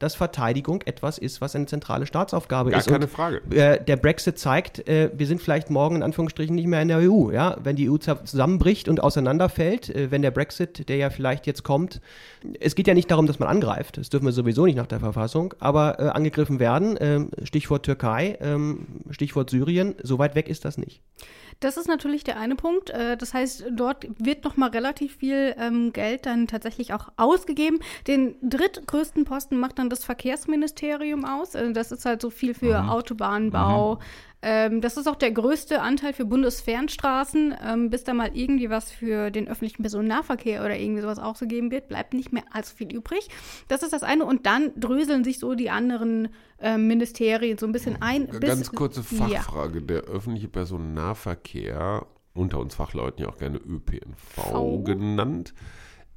dass Verteidigung etwas ist, was eine zentrale Staatsaufgabe Gar ist. keine Und, Frage. Äh, der Brexit zeigt, äh, wir sind vielleicht morgen in Anführungsstrichen nicht mehr in der EU. Ja? Wenn die EU zusammenbricht und auseinanderfällt, äh, wenn der Brexit, der ja vielleicht jetzt kommt, es geht ja nicht darum, dass man angreift, das dürfen wir sowieso nicht nach der Verfassung, aber äh, angegriffen werden, ähm, Stichwort Türkei, ähm, Stichwort Syrien, so weit weg ist das nicht. Das ist natürlich der eine Punkt. Äh, Das heißt, dort wird noch mal relativ viel ähm, Geld dann tatsächlich auch ausgegeben. Den drittgrößten Posten macht dann Landesverkehrsministerium aus. Also das ist halt so viel für Mhm. Autobahnbau. Ähm, das ist auch der größte Anteil für Bundesfernstraßen. Ähm, bis da mal irgendwie was für den öffentlichen Personennahverkehr oder irgendwie sowas ausgegeben wird, bleibt nicht mehr allzu viel übrig. Das ist das eine. Und dann dröseln sich so die anderen ähm, Ministerien so ein bisschen ein. bis- Ganz kurze Ja. Fachfrage. Der öffentliche Personennahverkehr, unter uns Fachleuten ja auch gerne ÖPNV V. genannt,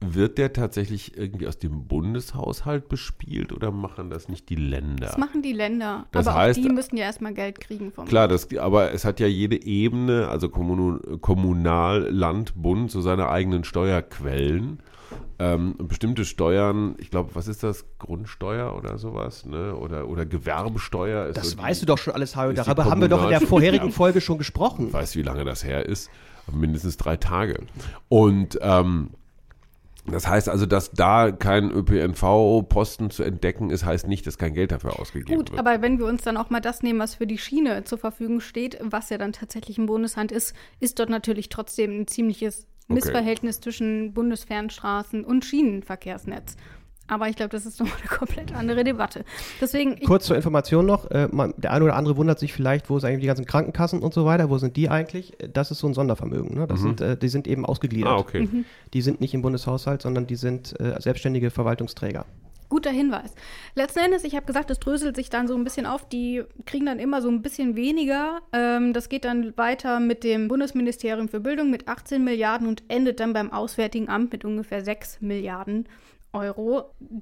wird der tatsächlich irgendwie aus dem Bundeshaushalt bespielt oder machen das nicht die Länder? Das machen die Länder. Das aber heißt- auch die müssen ja erstmal Geld kriegen vom Klar, das, aber es hat ja jede Ebene, also Kommun, Kommunal, Land, Bund, so seine eigenen Steuerquellen. Ähm, bestimmte Steuern, ich glaube, was ist das? Grundsteuer oder sowas, ne? Oder, oder Gewerbesteuer ist Das so die- weißt du doch schon alles, die Darüber haben wir doch in der vorherigen Ja. Folge schon gesprochen. Ich weiß, wie lange das her ist. Mindestens drei Tage. Und ähm, das heißt also, dass da kein ÖPNV-Posten zu entdecken ist, heißt nicht, dass kein Geld dafür ausgegeben Gut, wird. aber wenn wir uns dann auch mal das nehmen, was für die Schiene zur Verfügung steht, was ja dann tatsächlich im Bundeshand ist, ist dort natürlich trotzdem ein ziemliches Okay. Missverhältnis zwischen Bundesfernstraßen und Schienenverkehrsnetz. Aber ich glaube, das ist nochmal eine komplett andere Debatte. Deswegen, Kurz zur Information noch, äh, man, der eine oder andere wundert sich vielleicht, wo sind eigentlich die ganzen Krankenkassen und so weiter, wo sind die eigentlich? Äh, Das ist so ein Sondervermögen. Ne? Das sind, äh, die sind eben ausgegliedert. ah, okay. Mhm. Die sind nicht im Bundeshaushalt, sondern die sind äh, selbstständige Verwaltungsträger. guter Hinweis. Letzten Endes, ich habe gesagt, es dröselt sich dann so ein bisschen auf. Die kriegen dann immer so ein bisschen weniger. Ähm, das geht dann weiter mit dem Bundesministerium für Bildung mit 18 Milliarden und endet dann beim Auswärtigen Amt mit ungefähr 6 Milliarden Euro.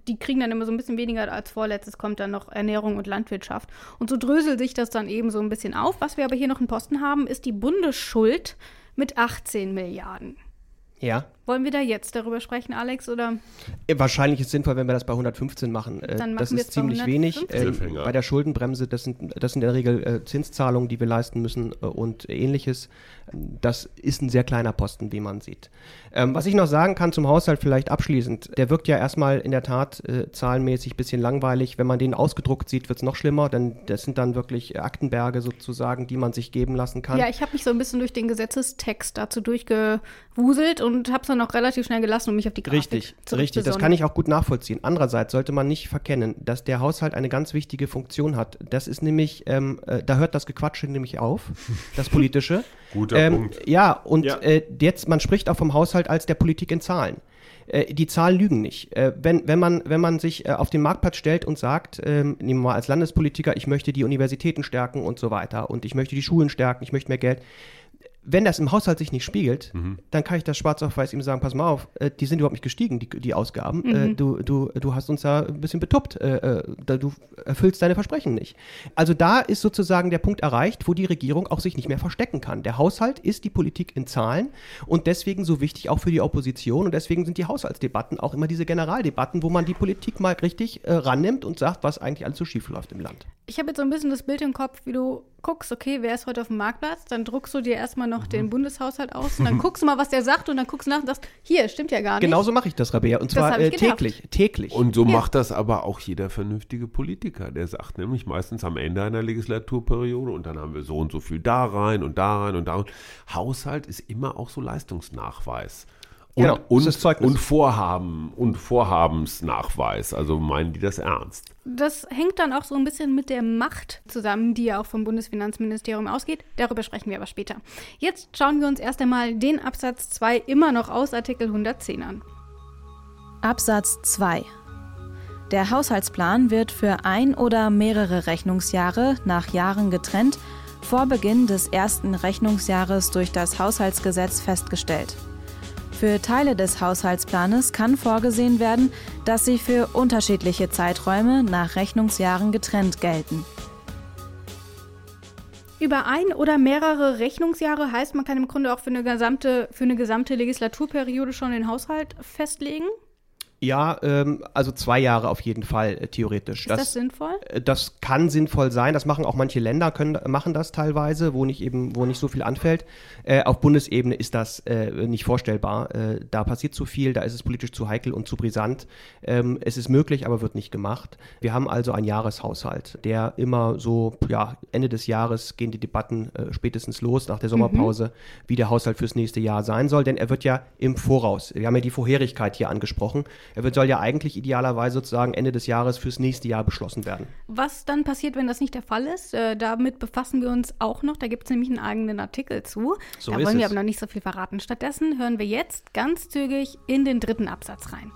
Die kriegen dann immer so ein bisschen weniger als vorletztes kommt dann noch Ernährung und Landwirtschaft. Und so dröselt sich das dann eben so ein bisschen auf. Was wir aber hier noch einen Posten haben, ist die Bundesschuld mit 18 Milliarden. Ja. Wollen wir da jetzt darüber sprechen, Alex? Oder Äh, Wahrscheinlich ist es sinnvoll, wenn wir das bei 115 machen. Äh, Dann das machen wir ist es bei ziemlich wenig. 115. Cliffhanger. bei der Schuldenbremse, das sind, das sind in der Regel äh, Zinszahlungen, die wir leisten müssen äh, und ähnliches. Das ist ein sehr kleiner Posten, wie man sieht. Ähm, was ich noch sagen kann zum Haushalt vielleicht abschließend, der wirkt ja erstmal in der Tat äh, zahlenmäßig ein bisschen langweilig. Wenn man den ausgedruckt sieht, wird es noch schlimmer, denn das sind dann wirklich Aktenberge sozusagen, die man sich geben lassen kann. Ja, ich habe mich so ein bisschen durch den Gesetzestext dazu durchgewuselt und habe es dann auch relativ schnell gelassen, um mich auf die Grafik Richtig, zu richtig. Das kann ich auch gut nachvollziehen. Andererseits sollte man nicht verkennen, dass der Haushalt eine ganz wichtige Funktion hat. Das ist nämlich, ähm, äh, da hört das Gequatsche nämlich auf, das Politische. Guter ähm, Punkt. Ja, und Ja. Äh, jetzt, man spricht auch vom Haushalt als der Politik in Zahlen. Äh, die Zahlen lügen nicht. Äh, wenn, wenn, man, wenn man sich äh, auf den Marktplatz stellt und sagt, ähm, nehmen wir mal als Landespolitiker, ich möchte die Universitäten stärken und so weiter und ich möchte die Schulen stärken, ich möchte mehr Geld, wenn das im Haushalt sich nicht spiegelt, dann kann ich das schwarz auf weiß ihm sagen, pass mal auf, äh, die sind überhaupt nicht gestiegen, die, die Ausgaben. Äh, du, du, du hast uns da ein bisschen betuppt. Äh, äh, da, du erfüllst deine Versprechen nicht. Also da ist sozusagen der Punkt erreicht, wo die Regierung auch sich nicht mehr verstecken kann. Der Haushalt ist die Politik in Zahlen und deswegen so wichtig auch für die Opposition und deswegen sind die Haushaltsdebatten auch immer diese Generaldebatten, wo man die Politik mal richtig äh, rannimmt und sagt, was eigentlich alles so schief läuft im Land. Ich habe jetzt so ein bisschen das Bild im Kopf, wie du guckst, okay, wer ist heute auf dem Marktplatz? Dann druckst du dir erstmal noch den Bundeshaushalt aus und dann guckst du mal, was der sagt und dann guckst du nach und sagst, hier, stimmt ja gar nicht. Genauso mache ich das, Rabea, und zwar äh, täglich, täglich. Und so Ja. macht das aber auch jeder vernünftige Politiker. Der sagt nämlich meistens am Ende einer Legislaturperiode und dann haben wir so und so viel da rein und da rein und da. rein. Haushalt ist immer auch so Leistungsnachweis. Und, Genau, und, und Vorhaben und Vorhabensnachweis. Also meinen die das ernst. Das hängt dann auch so ein bisschen mit der Macht zusammen, die ja auch vom Bundesfinanzministerium ausgeht. Darüber sprechen wir aber später. Jetzt schauen wir uns erst einmal den Absatz 2 immer noch aus Artikel 110 an. Absatz 2. Der Haushaltsplan wird für ein oder mehrere Rechnungsjahre nach Jahren getrennt vor Beginn des ersten Rechnungsjahres durch das Haushaltsgesetz festgestellt. Für Teile des Haushaltsplanes kann vorgesehen werden, dass sie für unterschiedliche Zeiträume nach Rechnungsjahren getrennt gelten. Über ein oder mehrere Rechnungsjahre heißt, man kann im Grunde auch für eine gesamte, für eine gesamte Legislaturperiode schon den Haushalt festlegen. Ja, ähm, also zwei Jahre auf jeden Fall äh, theoretisch. Ist das, sinnvoll? äh, das kann sinnvoll sein. Das machen auch manche Länder, können, machen das teilweise, wo nicht eben, wo nicht so viel anfällt. Äh, auf Bundesebene ist das äh, nicht vorstellbar. Äh, da passiert zu viel, da ist es politisch zu heikel und zu brisant. Ähm, es ist möglich, aber wird nicht gemacht. Wir haben also einen Jahreshaushalt, der immer so, ja, Ende des Jahres gehen die Debatten äh, spätestens los nach der Sommerpause, wie der Haushalt fürs nächste Jahr sein soll, denn er wird ja im Voraus. Wir haben ja die Vorherigkeit hier angesprochen. Er wird, soll ja eigentlich idealerweise sozusagen Ende des Jahres fürs nächste Jahr beschlossen werden. Was dann passiert, wenn das nicht der Fall ist, äh, damit befassen wir uns auch noch. Da gibt es nämlich einen eigenen Artikel zu. So da ist wollen wir es. aber noch nicht so viel verraten. Stattdessen hören wir jetzt ganz zügig in den dritten Absatz rein.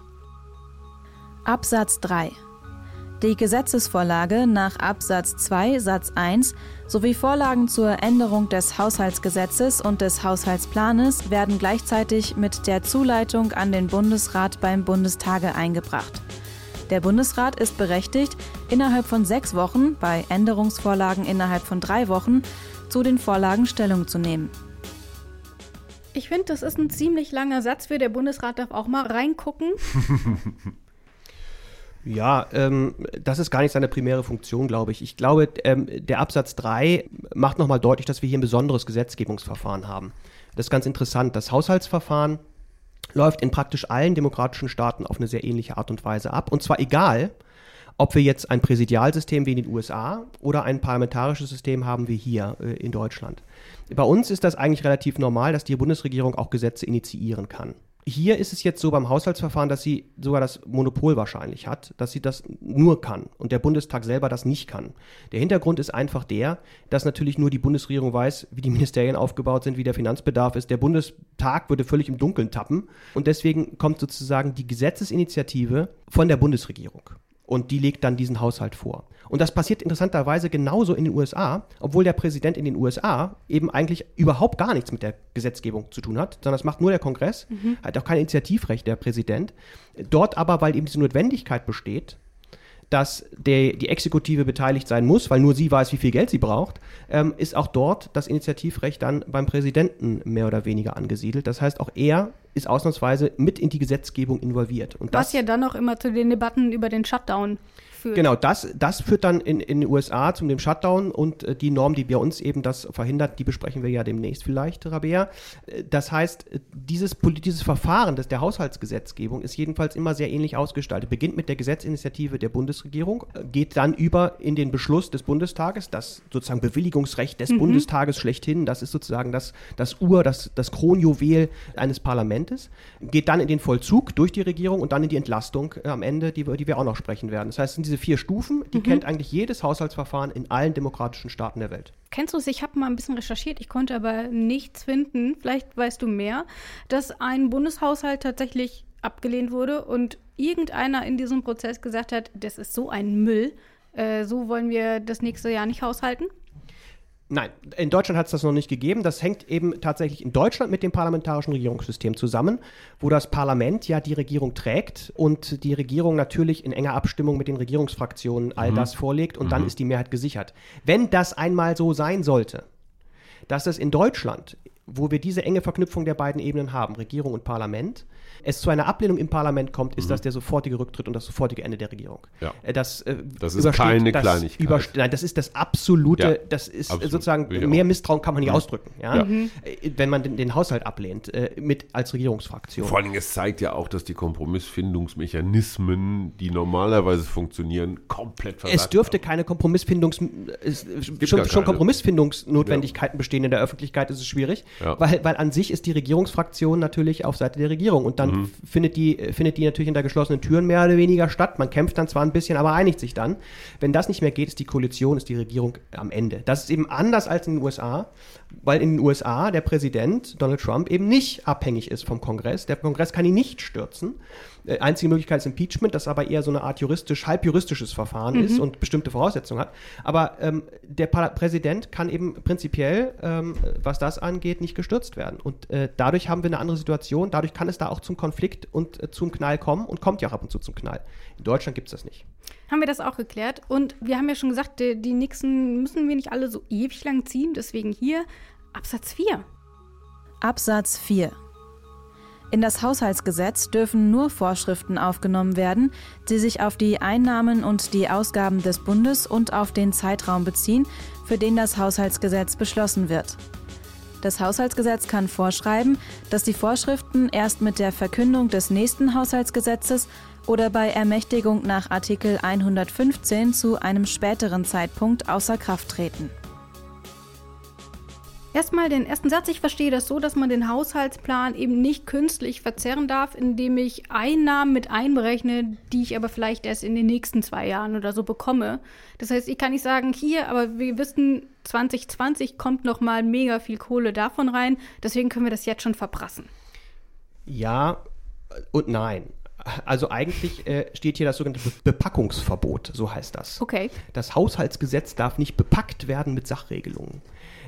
Absatz 3. Die Gesetzesvorlage nach Absatz 2 Satz 1 sowie Vorlagen zur Änderung des Haushaltsgesetzes und des Haushaltsplanes werden gleichzeitig mit der Zuleitung an den Bundesrat beim Bundestage eingebracht. Der Bundesrat ist berechtigt, innerhalb von sechs Wochen, bei Änderungsvorlagen innerhalb von drei Wochen, zu den Vorlagen Stellung zu nehmen. Ich finde, das ist ein ziemlich langer Satz für der Bundesrat darf auch mal reingucken. Ja, ähm, das ist gar nicht seine primäre Funktion, glaube ich. Ich glaube, ähm, der Absatz 3 macht nochmal deutlich, dass wir hier ein besonderes Gesetzgebungsverfahren haben. Das ist ganz interessant. Das Haushaltsverfahren läuft in praktisch allen demokratischen Staaten auf eine sehr ähnliche Art und Weise ab. Und zwar egal, ob wir jetzt ein Präsidialsystem wie in den USA oder ein parlamentarisches System haben wie hier äh, in Deutschland. Bei uns ist das eigentlich relativ normal, dass die Bundesregierung auch Gesetze initiieren kann. Hier ist es jetzt so beim Haushaltsverfahren, dass sie sogar das Monopol wahrscheinlich hat, dass sie das nur kann und der Bundestag selber das nicht kann. Der Hintergrund ist einfach der, dass natürlich nur die Bundesregierung weiß, wie die Ministerien aufgebaut sind, wie der Finanzbedarf ist. Der Bundestag würde völlig im Dunkeln tappen und deswegen kommt sozusagen die Gesetzesinitiative von der Bundesregierung. Und die legt dann diesen Haushalt vor. Und das passiert interessanterweise genauso in den USA, obwohl der Präsident in den USA eben eigentlich überhaupt gar nichts mit der Gesetzgebung zu tun hat, sondern das macht nur der Kongress, hat auch kein Initiativrecht der Präsident. Dort aber, weil eben diese Notwendigkeit besteht, dass der, die Exekutive beteiligt sein muss, weil nur sie weiß, wie viel Geld sie braucht, ähm, ist auch dort das Initiativrecht dann beim Präsidenten mehr oder weniger angesiedelt. Das heißt, auch er ist ausnahmsweise mit in die Gesetzgebung involviert. Und das, Was ja dann auch immer zu den Debatten über den Shutdown führt. Genau, das, das führt dann in, in den USA zum dem Shutdown und äh, die Norm, die bei uns eben das verhindert, die besprechen wir ja demnächst vielleicht, Rabea. Äh, Das heißt, äh, dieses, dieses Verfahren des, der Haushaltsgesetzgebung ist jedenfalls immer sehr ähnlich ausgestaltet. Beginnt mit der Gesetzinitiative der Bundesregierung, äh, geht dann über in den Beschluss des Bundestages, das sozusagen Bewilligungsrecht des Bundestages schlechthin, das ist sozusagen das, das Ur, das, das Kronjuwel eines Parlamentes, geht dann in den Vollzug durch die Regierung und dann in die Entlastung äh, am Ende, die, wir- die wir auch noch sprechen werden. Das heißt, es sind diese vier Stufen, die kennt eigentlich jedes Haushaltsverfahren in allen demokratischen Staaten der Welt. Kennst du es? Ich habe mal ein bisschen recherchiert, ich konnte aber nichts finden. Vielleicht weißt du mehr, dass ein Bundeshaushalt tatsächlich abgelehnt wurde und irgendeiner in diesem Prozess gesagt hat, das ist so ein Müll, äh, so wollen wir das nächste Jahr nicht haushalten. Nein, in Deutschland hat es das noch nicht gegeben. Das hängt eben tatsächlich in Deutschland mit dem parlamentarischen Regierungssystem zusammen, wo das Parlament ja die Regierung trägt und die Regierung natürlich in enger Abstimmung mit den Regierungsfraktionen all das vorlegt und dann ist die Mehrheit gesichert. Wenn das einmal so sein sollte, dass es in Deutschland, wo wir diese enge Verknüpfung der beiden Ebenen haben, Regierung und Parlament, es zu einer Ablehnung im Parlament kommt, ist das der sofortige Rücktritt und das sofortige Ende der Regierung. Ja. Äh, Das, äh, Das ist keine das Kleinigkeit. Nein, das ist das absolute, Ja, das ist absolut. sozusagen, mehr Misstrauen kann man nicht ausdrücken, ja? Ja. Äh, wenn man den, den Haushalt ablehnt, äh, mit als Regierungsfraktion. Vor allen Dingen, es zeigt ja auch, dass die Kompromissfindungsmechanismen, die normalerweise funktionieren, komplett versagt Es dürfte haben. keine Kompromissfindungs es, schon, gar schon keine. Kompromissfindungsnotwendigkeiten bestehen in der Öffentlichkeit, ist es schwierig, Ja. weil, weil an sich ist die Regierungsfraktion natürlich auf Seite der Regierung und dann Mhm. findet die äh, findet die natürlich hinter geschlossenen Türen mehr oder weniger statt. Man kämpft dann zwar ein bisschen, aber einigt sich dann. Wenn das nicht mehr geht, ist die Koalition, ist die Regierung am Ende. Das ist eben anders als in den USA, weil in den USA der Präsident Donald Trump eben nicht abhängig ist vom Kongress. Der Kongress kann ihn nicht stürzen. Äh, Einzige Möglichkeit ist Impeachment, das aber eher so eine Art juristisch, halbjuristisches Verfahren ist und bestimmte Voraussetzungen hat. Aber ähm, der Par Präsident kann eben prinzipiell, ähm, was das angeht, nicht gestürzt werden. Und äh, dadurch haben wir eine andere Situation. Dadurch kann es da auch zum Konflikt und äh, zum Knall kommen und kommt ja auch ab und zu zum Knall. In Deutschland gibt es das nicht. Haben wir das auch geklärt? Und wir haben ja schon gesagt, die, die Nixon müssen wir nicht alle so ewig lang ziehen. Deswegen hier Absatz 4. Absatz 4. In das Haushaltsgesetz dürfen nur Vorschriften aufgenommen werden, die sich auf die Einnahmen und die Ausgaben des Bundes und auf den Zeitraum beziehen, für den das Haushaltsgesetz beschlossen wird. Das Haushaltsgesetz kann vorschreiben, dass die Vorschriften erst mit der Verkündung des nächsten Haushaltsgesetzes oder bei Ermächtigung nach Artikel 115 zu einem späteren Zeitpunkt außer Kraft treten. Erstmal den ersten Satz. Ich verstehe das so, dass man den Haushaltsplan eben nicht künstlich verzerren darf, indem ich Einnahmen mit einberechne, die ich aber vielleicht erst in den nächsten zwei Jahren oder so bekomme. Das heißt, ich kann nicht sagen, hier, aber wir wissen, 2020 kommt noch mal mega viel Kohle davon rein. Deswegen können wir das jetzt schon verprassen. Ja und nein. Also eigentlich äh, steht hier das sogenannte Be Bepackungsverbot, so heißt das. Okay. Das Haushaltsgesetz darf nicht bepackt werden mit Sachregelungen.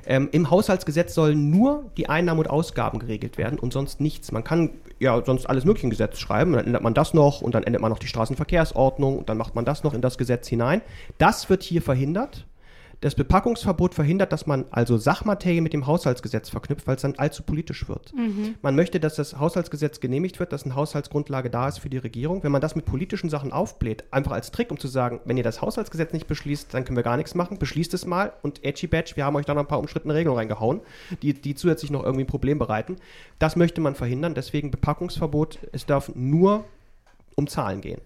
Ähm, Im Haushaltsgesetz sollen nur die Einnahmen und Ausgaben geregelt werden und sonst nichts. Man kann ja sonst alles mögliche im Gesetz schreiben, dann ändert man das noch und dann ändert man noch die Straßenverkehrsordnung und dann macht man das noch in das Gesetz hinein. Das wird hier verhindert. Das Bepackungsverbot verhindert, dass man also Sachmaterie mit dem Haushaltsgesetz verknüpft, weil es dann allzu politisch wird. Mhm. Man möchte, dass das Haushaltsgesetz genehmigt wird, dass eine Haushaltsgrundlage da ist für die Regierung. Wenn man das mit politischen Sachen aufbläht, einfach als Trick, um zu sagen, wenn ihr das Haushaltsgesetz nicht beschließt, dann können wir gar nichts machen, beschließt es mal und edgy badge, wir haben euch da noch ein paar umstrittene Regelungen reingehauen, die, die zusätzlich noch irgendwie ein Problem bereiten. Das möchte man verhindern, deswegen Bepackungsverbot, es darf nur um Zahlen gehen.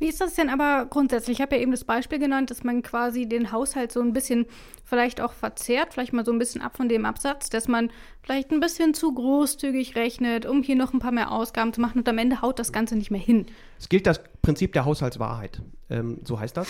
Wie ist das denn aber grundsätzlich? Ich habe ja eben das Beispiel genannt, dass man quasi den Haushalt so ein bisschen vielleicht auch verzehrt, vielleicht mal so ein bisschen ab von dem Absatz, dass man vielleicht ein bisschen zu großzügig rechnet, um hier noch ein paar mehr Ausgaben zu machen und am Ende haut das Ganze nicht mehr hin. Es gilt das Prinzip der Haushaltswahrheit. Ähm, so heißt das.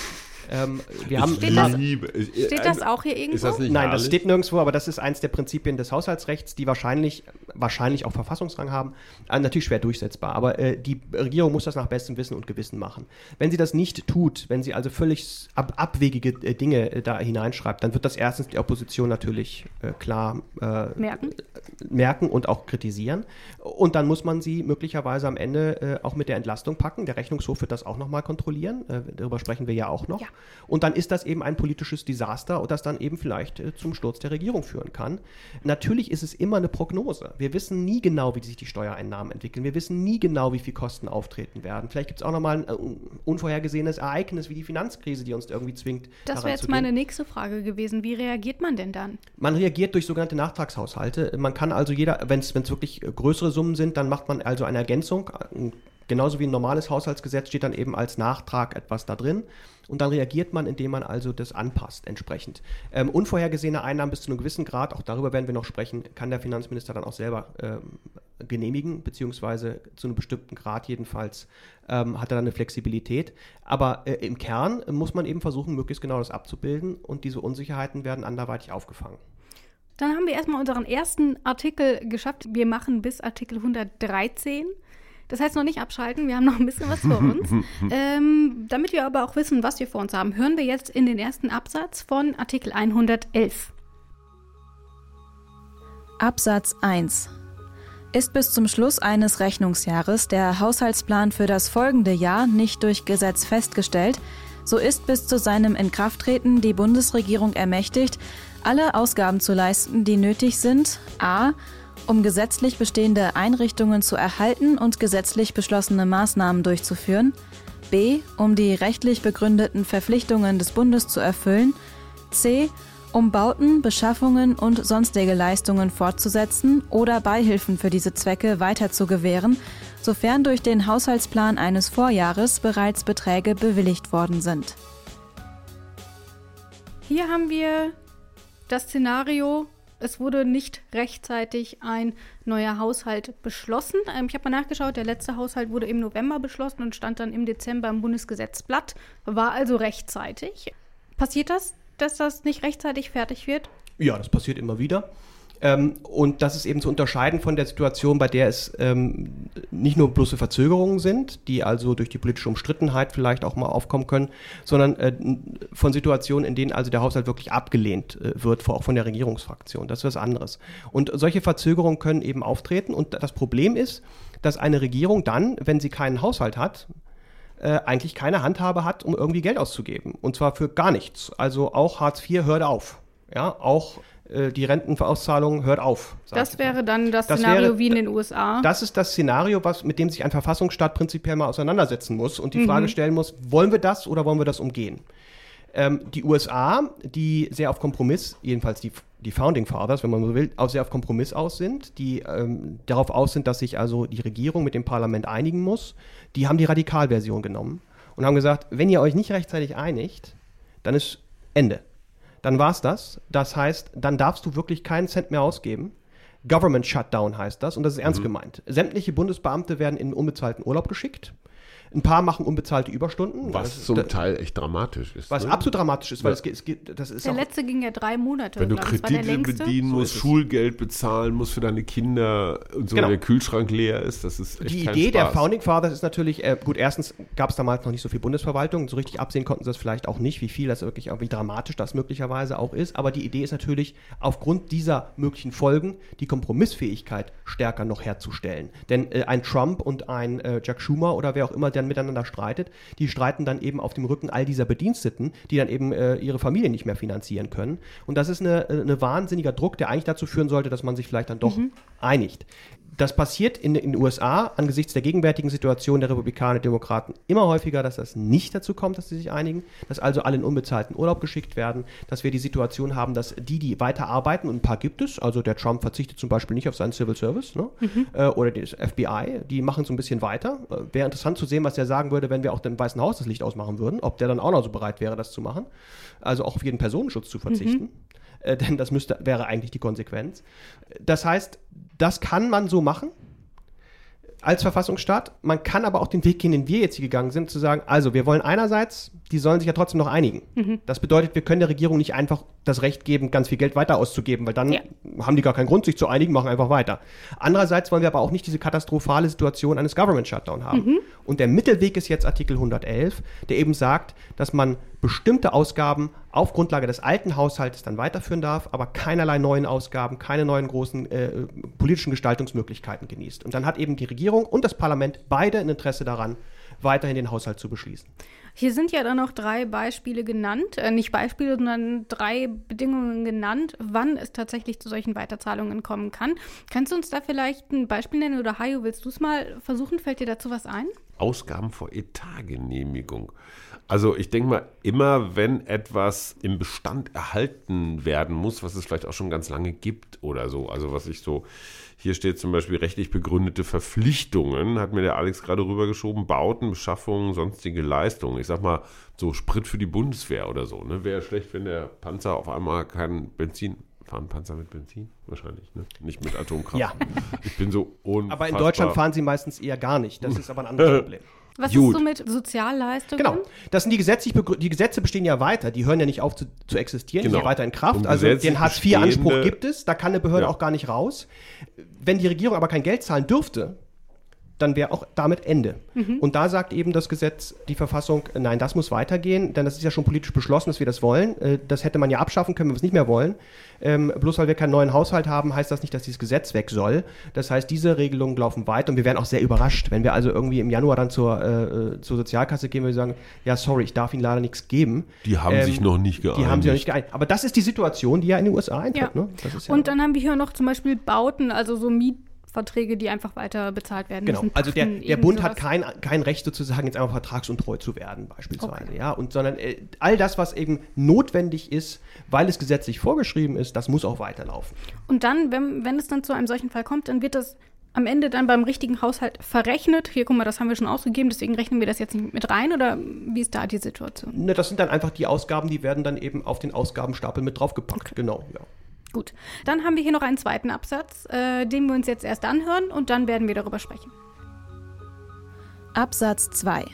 Ähm, wir haben Steht das- liebe- ich- Steht das auch hier irgendwo? Ist das nicht Nein, das herrlich? steht nirgendwo, aber das ist eins der Prinzipien des Haushaltsrechts, die wahrscheinlich, wahrscheinlich auch Verfassungsrang haben. Äh, natürlich schwer durchsetzbar, aber äh, die Regierung muss das nach bestem Wissen und Gewissen machen. Wenn sie das nicht tut, wenn sie also völlig ab, abwegige äh, Dinge äh, da hineinschreibt, dann wird das erstens die Opposition natürlich äh, klar äh, Merken. merken und auch kritisieren. Und dann muss man sie möglicherweise am Ende äh, auch mit der Entlastung packen. Der Rechnungshof wird das auch nochmal kontrollieren. Äh, darüber sprechen wir ja auch noch. Ja. Und dann ist das eben ein politisches Desaster, das dann eben vielleicht äh, zum Sturz der Regierung führen kann. Natürlich ist es immer eine Prognose. Wir wissen nie genau, wie sich die Steuereinnahmen entwickeln. Wir wissen nie genau, wie viel Kosten auftreten werden. Vielleicht gibt es auch nochmal ein äh, unvorhergesehenes Ereignis wie die Finanzkrise, die uns irgendwie zwingt. Das wäre jetzt meine nächste Frage gewesen. Wie reagiert man denn dann? Man reagiert durch sogenannte Nachtragshaushalte. Man kann also jeder, wenn es wirklich äh, größere Summen sind, dann macht man also eine Ergänzung. Genauso wie ein normales Haushaltsgesetz steht dann eben als Nachtrag etwas da drin. Und dann reagiert man, indem man also das anpasst entsprechend. Ähm, unvorhergesehene Einnahmen bis zu einem gewissen Grad, auch darüber werden wir noch sprechen, kann der Finanzminister dann auch selber ähm, genehmigen, beziehungsweise zu einem bestimmten Grad jedenfalls ähm, hat er dann eine Flexibilität. Aber äh, im Kern muss man eben versuchen, möglichst genau das abzubilden und diese Unsicherheiten werden anderweitig aufgefangen. Dann haben wir erstmal unseren ersten Artikel geschafft. Wir machen bis Artikel 113. Das heißt noch nicht abschalten, wir haben noch ein bisschen was vor uns. ähm, damit wir aber auch wissen, was wir vor uns haben, hören wir jetzt in den ersten Absatz von Artikel 111. Absatz 1. Ist bis zum Schluss eines Rechnungsjahres der Haushaltsplan für das folgende Jahr nicht durch Gesetz festgestellt, so ist bis zu seinem Inkrafttreten die Bundesregierung ermächtigt, alle Ausgaben zu leisten, die nötig sind, a. um gesetzlich bestehende Einrichtungen zu erhalten und gesetzlich beschlossene Maßnahmen durchzuführen, b. um die rechtlich begründeten Verpflichtungen des Bundes zu erfüllen, c um Bauten, Beschaffungen und sonstige Leistungen fortzusetzen oder Beihilfen für diese Zwecke weiter zu gewähren, sofern durch den Haushaltsplan eines Vorjahres bereits Beträge bewilligt worden sind. Hier haben wir das Szenario, es wurde nicht rechtzeitig ein neuer Haushalt beschlossen. Ähm, ich habe mal nachgeschaut, der letzte Haushalt wurde im November beschlossen und stand dann im Dezember im Bundesgesetzblatt, war also rechtzeitig. Passiert das, dass das nicht rechtzeitig fertig wird? Ja, das passiert immer wieder. Ähm, und das ist eben zu unterscheiden von der Situation, bei der es ähm, nicht nur bloße Verzögerungen sind, die also durch die politische Umstrittenheit vielleicht auch mal aufkommen können, sondern äh, von Situationen, in denen also der Haushalt wirklich abgelehnt äh, wird, auch von der Regierungsfraktion. Das ist was anderes. Und solche Verzögerungen können eben auftreten. Und das Problem ist, dass eine Regierung dann, wenn sie keinen Haushalt hat, äh, eigentlich keine Handhabe hat, um irgendwie Geld auszugeben. Und zwar für gar nichts. Also auch Hartz IV hört auf. Ja, auch die Rentenauszahlung hört auf. Das wäre dann das, Das Szenario wäre- wie in den USA. Das ist das Szenario, was, mit dem sich ein Verfassungsstaat prinzipiell mal auseinandersetzen muss und die Mhm. Frage stellen muss, wollen wir das oder wollen wir das umgehen? Ähm, die USA, die sehr auf Kompromiss, jedenfalls die, die Founding Fathers, wenn man so will, auch sehr auf Kompromiss aus sind, die ähm, darauf aus sind, dass sich also die Regierung mit dem Parlament einigen muss, die haben die Radikalversion genommen und haben gesagt, wenn ihr euch nicht rechtzeitig einigt, dann ist Ende. Dann war's das. Das heißt, dann darfst du wirklich keinen Cent mehr ausgeben. Government Shutdown heißt das und das ist ernst gemeint. Sämtliche Bundesbeamte werden in unbezahlten Urlaub geschickt. Ein paar machen unbezahlte Überstunden. Was Das- zum da- Teil echt dramatisch ist. was ne? absolut dramatisch ist, weil Ja. es, geht- es geht, das ist Der auch, letzte ging ja drei Monate. Wenn du der Kredite bedienen So musst. Schulgeld bezahlen musst für deine Kinder und so, Genau. der Kühlschrank leer ist, das ist echt die kein Idee der Spaß. Founding Fathers ist natürlich, äh, gut, erstens gab es damals noch nicht so viel Bundesverwaltung, so richtig absehen konnten sie das vielleicht auch nicht, wie viel das wirklich, auch wie dramatisch das möglicherweise auch ist, aber die Idee ist natürlich, aufgrund dieser möglichen Folgen die Kompromissfähigkeit stärker noch herzustellen. Denn äh, ein Trump und ein äh, Jack Schumer oder wer auch immer dann miteinander streitet, die streiten dann eben auf dem Rücken all dieser Bediensteten, die dann eben äh, ihre Familie nicht mehr finanzieren können. Und das ist eine, äh, eine wahnsinniger Druck, der eigentlich dazu führen sollte, dass man sich vielleicht dann doch einigt. Das passiert in, in den USA angesichts der gegenwärtigen Situation der Republikaner und Demokraten immer häufiger, dass das nicht dazu kommt, dass sie sich einigen, dass also alle in unbezahlten Urlaub geschickt werden, dass wir die Situation haben, dass die, die weiter arbeiten, und ein paar gibt es, also der Trump verzichtet zum Beispiel nicht auf seinen Civil Service, ne? äh, oder das FBI, die machen so ein bisschen weiter. Äh, Wäre interessant zu sehen, was der sagen würde, wenn wir auch dem Weißen Haus das Licht ausmachen würden, ob der dann auch noch so bereit wäre, das zu machen. Also auch auf jeden Personenschutz zu verzichten. Äh, denn das müsste, wäre eigentlich die Konsequenz. Das heißt, das kann man so machen als Verfassungsstaat. Man kann aber auch den Weg gehen, den wir jetzt hier gegangen sind, zu sagen, also wir wollen einerseits, die sollen sich ja trotzdem noch einigen. Das bedeutet, wir können der Regierung nicht einfach das Recht geben, ganz viel Geld weiter auszugeben, weil dann Ja. haben die gar keinen Grund, sich zu einigen, machen einfach weiter. Andererseits wollen wir aber auch nicht diese katastrophale Situation eines Government Shutdown haben. Und der Mittelweg ist jetzt Artikel 111, der eben sagt, dass man bestimmte Ausgaben auf Grundlage des alten Haushaltes dann weiterführen darf, aber keinerlei neuen Ausgaben, keine neuen großen äh, politischen Gestaltungsmöglichkeiten genießt. Und dann hat eben die Regierung und das Parlament beide ein Interesse daran, weiterhin den Haushalt zu beschließen. Hier sind ja dann noch drei Beispiele genannt, äh, nicht Beispiele, sondern drei Bedingungen genannt, wann es tatsächlich zu solchen Weiterzahlungen kommen kann. Kannst du uns da vielleicht ein Beispiel nennen oder Hajo, willst du es mal versuchen? Fällt dir dazu was ein? Ausgaben vor Etatgenehmigung. Also ich denke mal, immer wenn etwas im Bestand erhalten werden muss, was es vielleicht auch schon ganz lange gibt oder so, also was ich so, hier steht zum Beispiel rechtlich begründete Verpflichtungen, hat mir der Alex gerade rübergeschoben, Bauten, Beschaffungen, sonstige Leistungen. Ich sag mal, so Sprit für die Bundeswehr oder so. Ne? Wäre schlecht, wenn der Panzer auf einmal kein Benzin, fahren Panzer mit Benzin? Wahrscheinlich, ne? Nicht mit Atomkraft. Ja. Ich bin so unfassbar. Aber in Deutschland fahren sie meistens eher gar nicht. Das ist aber ein anderes Problem. Was Gut. ist so mit Sozialleistungen? Genau. Das sind die gesetzlich begrü- die Gesetze bestehen ja weiter, die hören ja nicht auf zu, zu existieren, die Genau. sind weiter in Kraft. Also den Hartz-IV-Anspruch gibt es, da kann eine Behörde Ja. auch gar nicht raus. Wenn die Regierung aber kein Geld zahlen dürfte, dann wäre auch damit Ende. Und da sagt eben das Gesetz, die Verfassung, äh, nein, das muss weitergehen, denn das ist ja schon politisch beschlossen, dass wir das wollen. Äh, Das hätte man ja abschaffen können, wenn wir es nicht mehr wollen. Ähm, bloß weil wir keinen neuen Haushalt haben, heißt das nicht, dass dieses Gesetz weg soll. Das heißt, diese Regelungen laufen weiter und wir wären auch sehr überrascht, wenn wir also irgendwie im Januar dann zur, äh, zur Sozialkasse gehen und sagen, ja, sorry, ich darf Ihnen leider nichts geben. Die haben Ähm, sich noch nicht geeinigt. Die haben sich noch nicht geeinigt. Aber das ist die Situation, die ja in den USA eintritt. Ja. Ne? Das ist ja Und dann haben wir hier noch zum Beispiel Bauten, also so Mietverträge, die einfach weiter bezahlt werden Genau, müssen. also der, der Bund hat sowas. kein, kein Recht sozusagen jetzt einfach vertragsuntreu zu werden beispielsweise, Okay. ja, und sondern äh, all das, was eben notwendig ist, weil es gesetzlich vorgeschrieben ist, das muss auch weiterlaufen. Und dann, wenn, wenn es dann zu einem solchen Fall kommt, dann wird das am Ende dann beim richtigen Haushalt verrechnet. Hier, guck mal, das haben wir schon ausgegeben, deswegen rechnen wir das jetzt nicht mit rein oder wie ist da die Situation? Ne, das sind dann einfach die Ausgaben, die werden dann eben auf den Ausgabenstapel mit draufgepackt, genau, ja. Gut, dann haben wir hier noch einen zweiten Absatz, äh, den wir uns jetzt erst anhören und dann werden wir darüber sprechen. Absatz 2.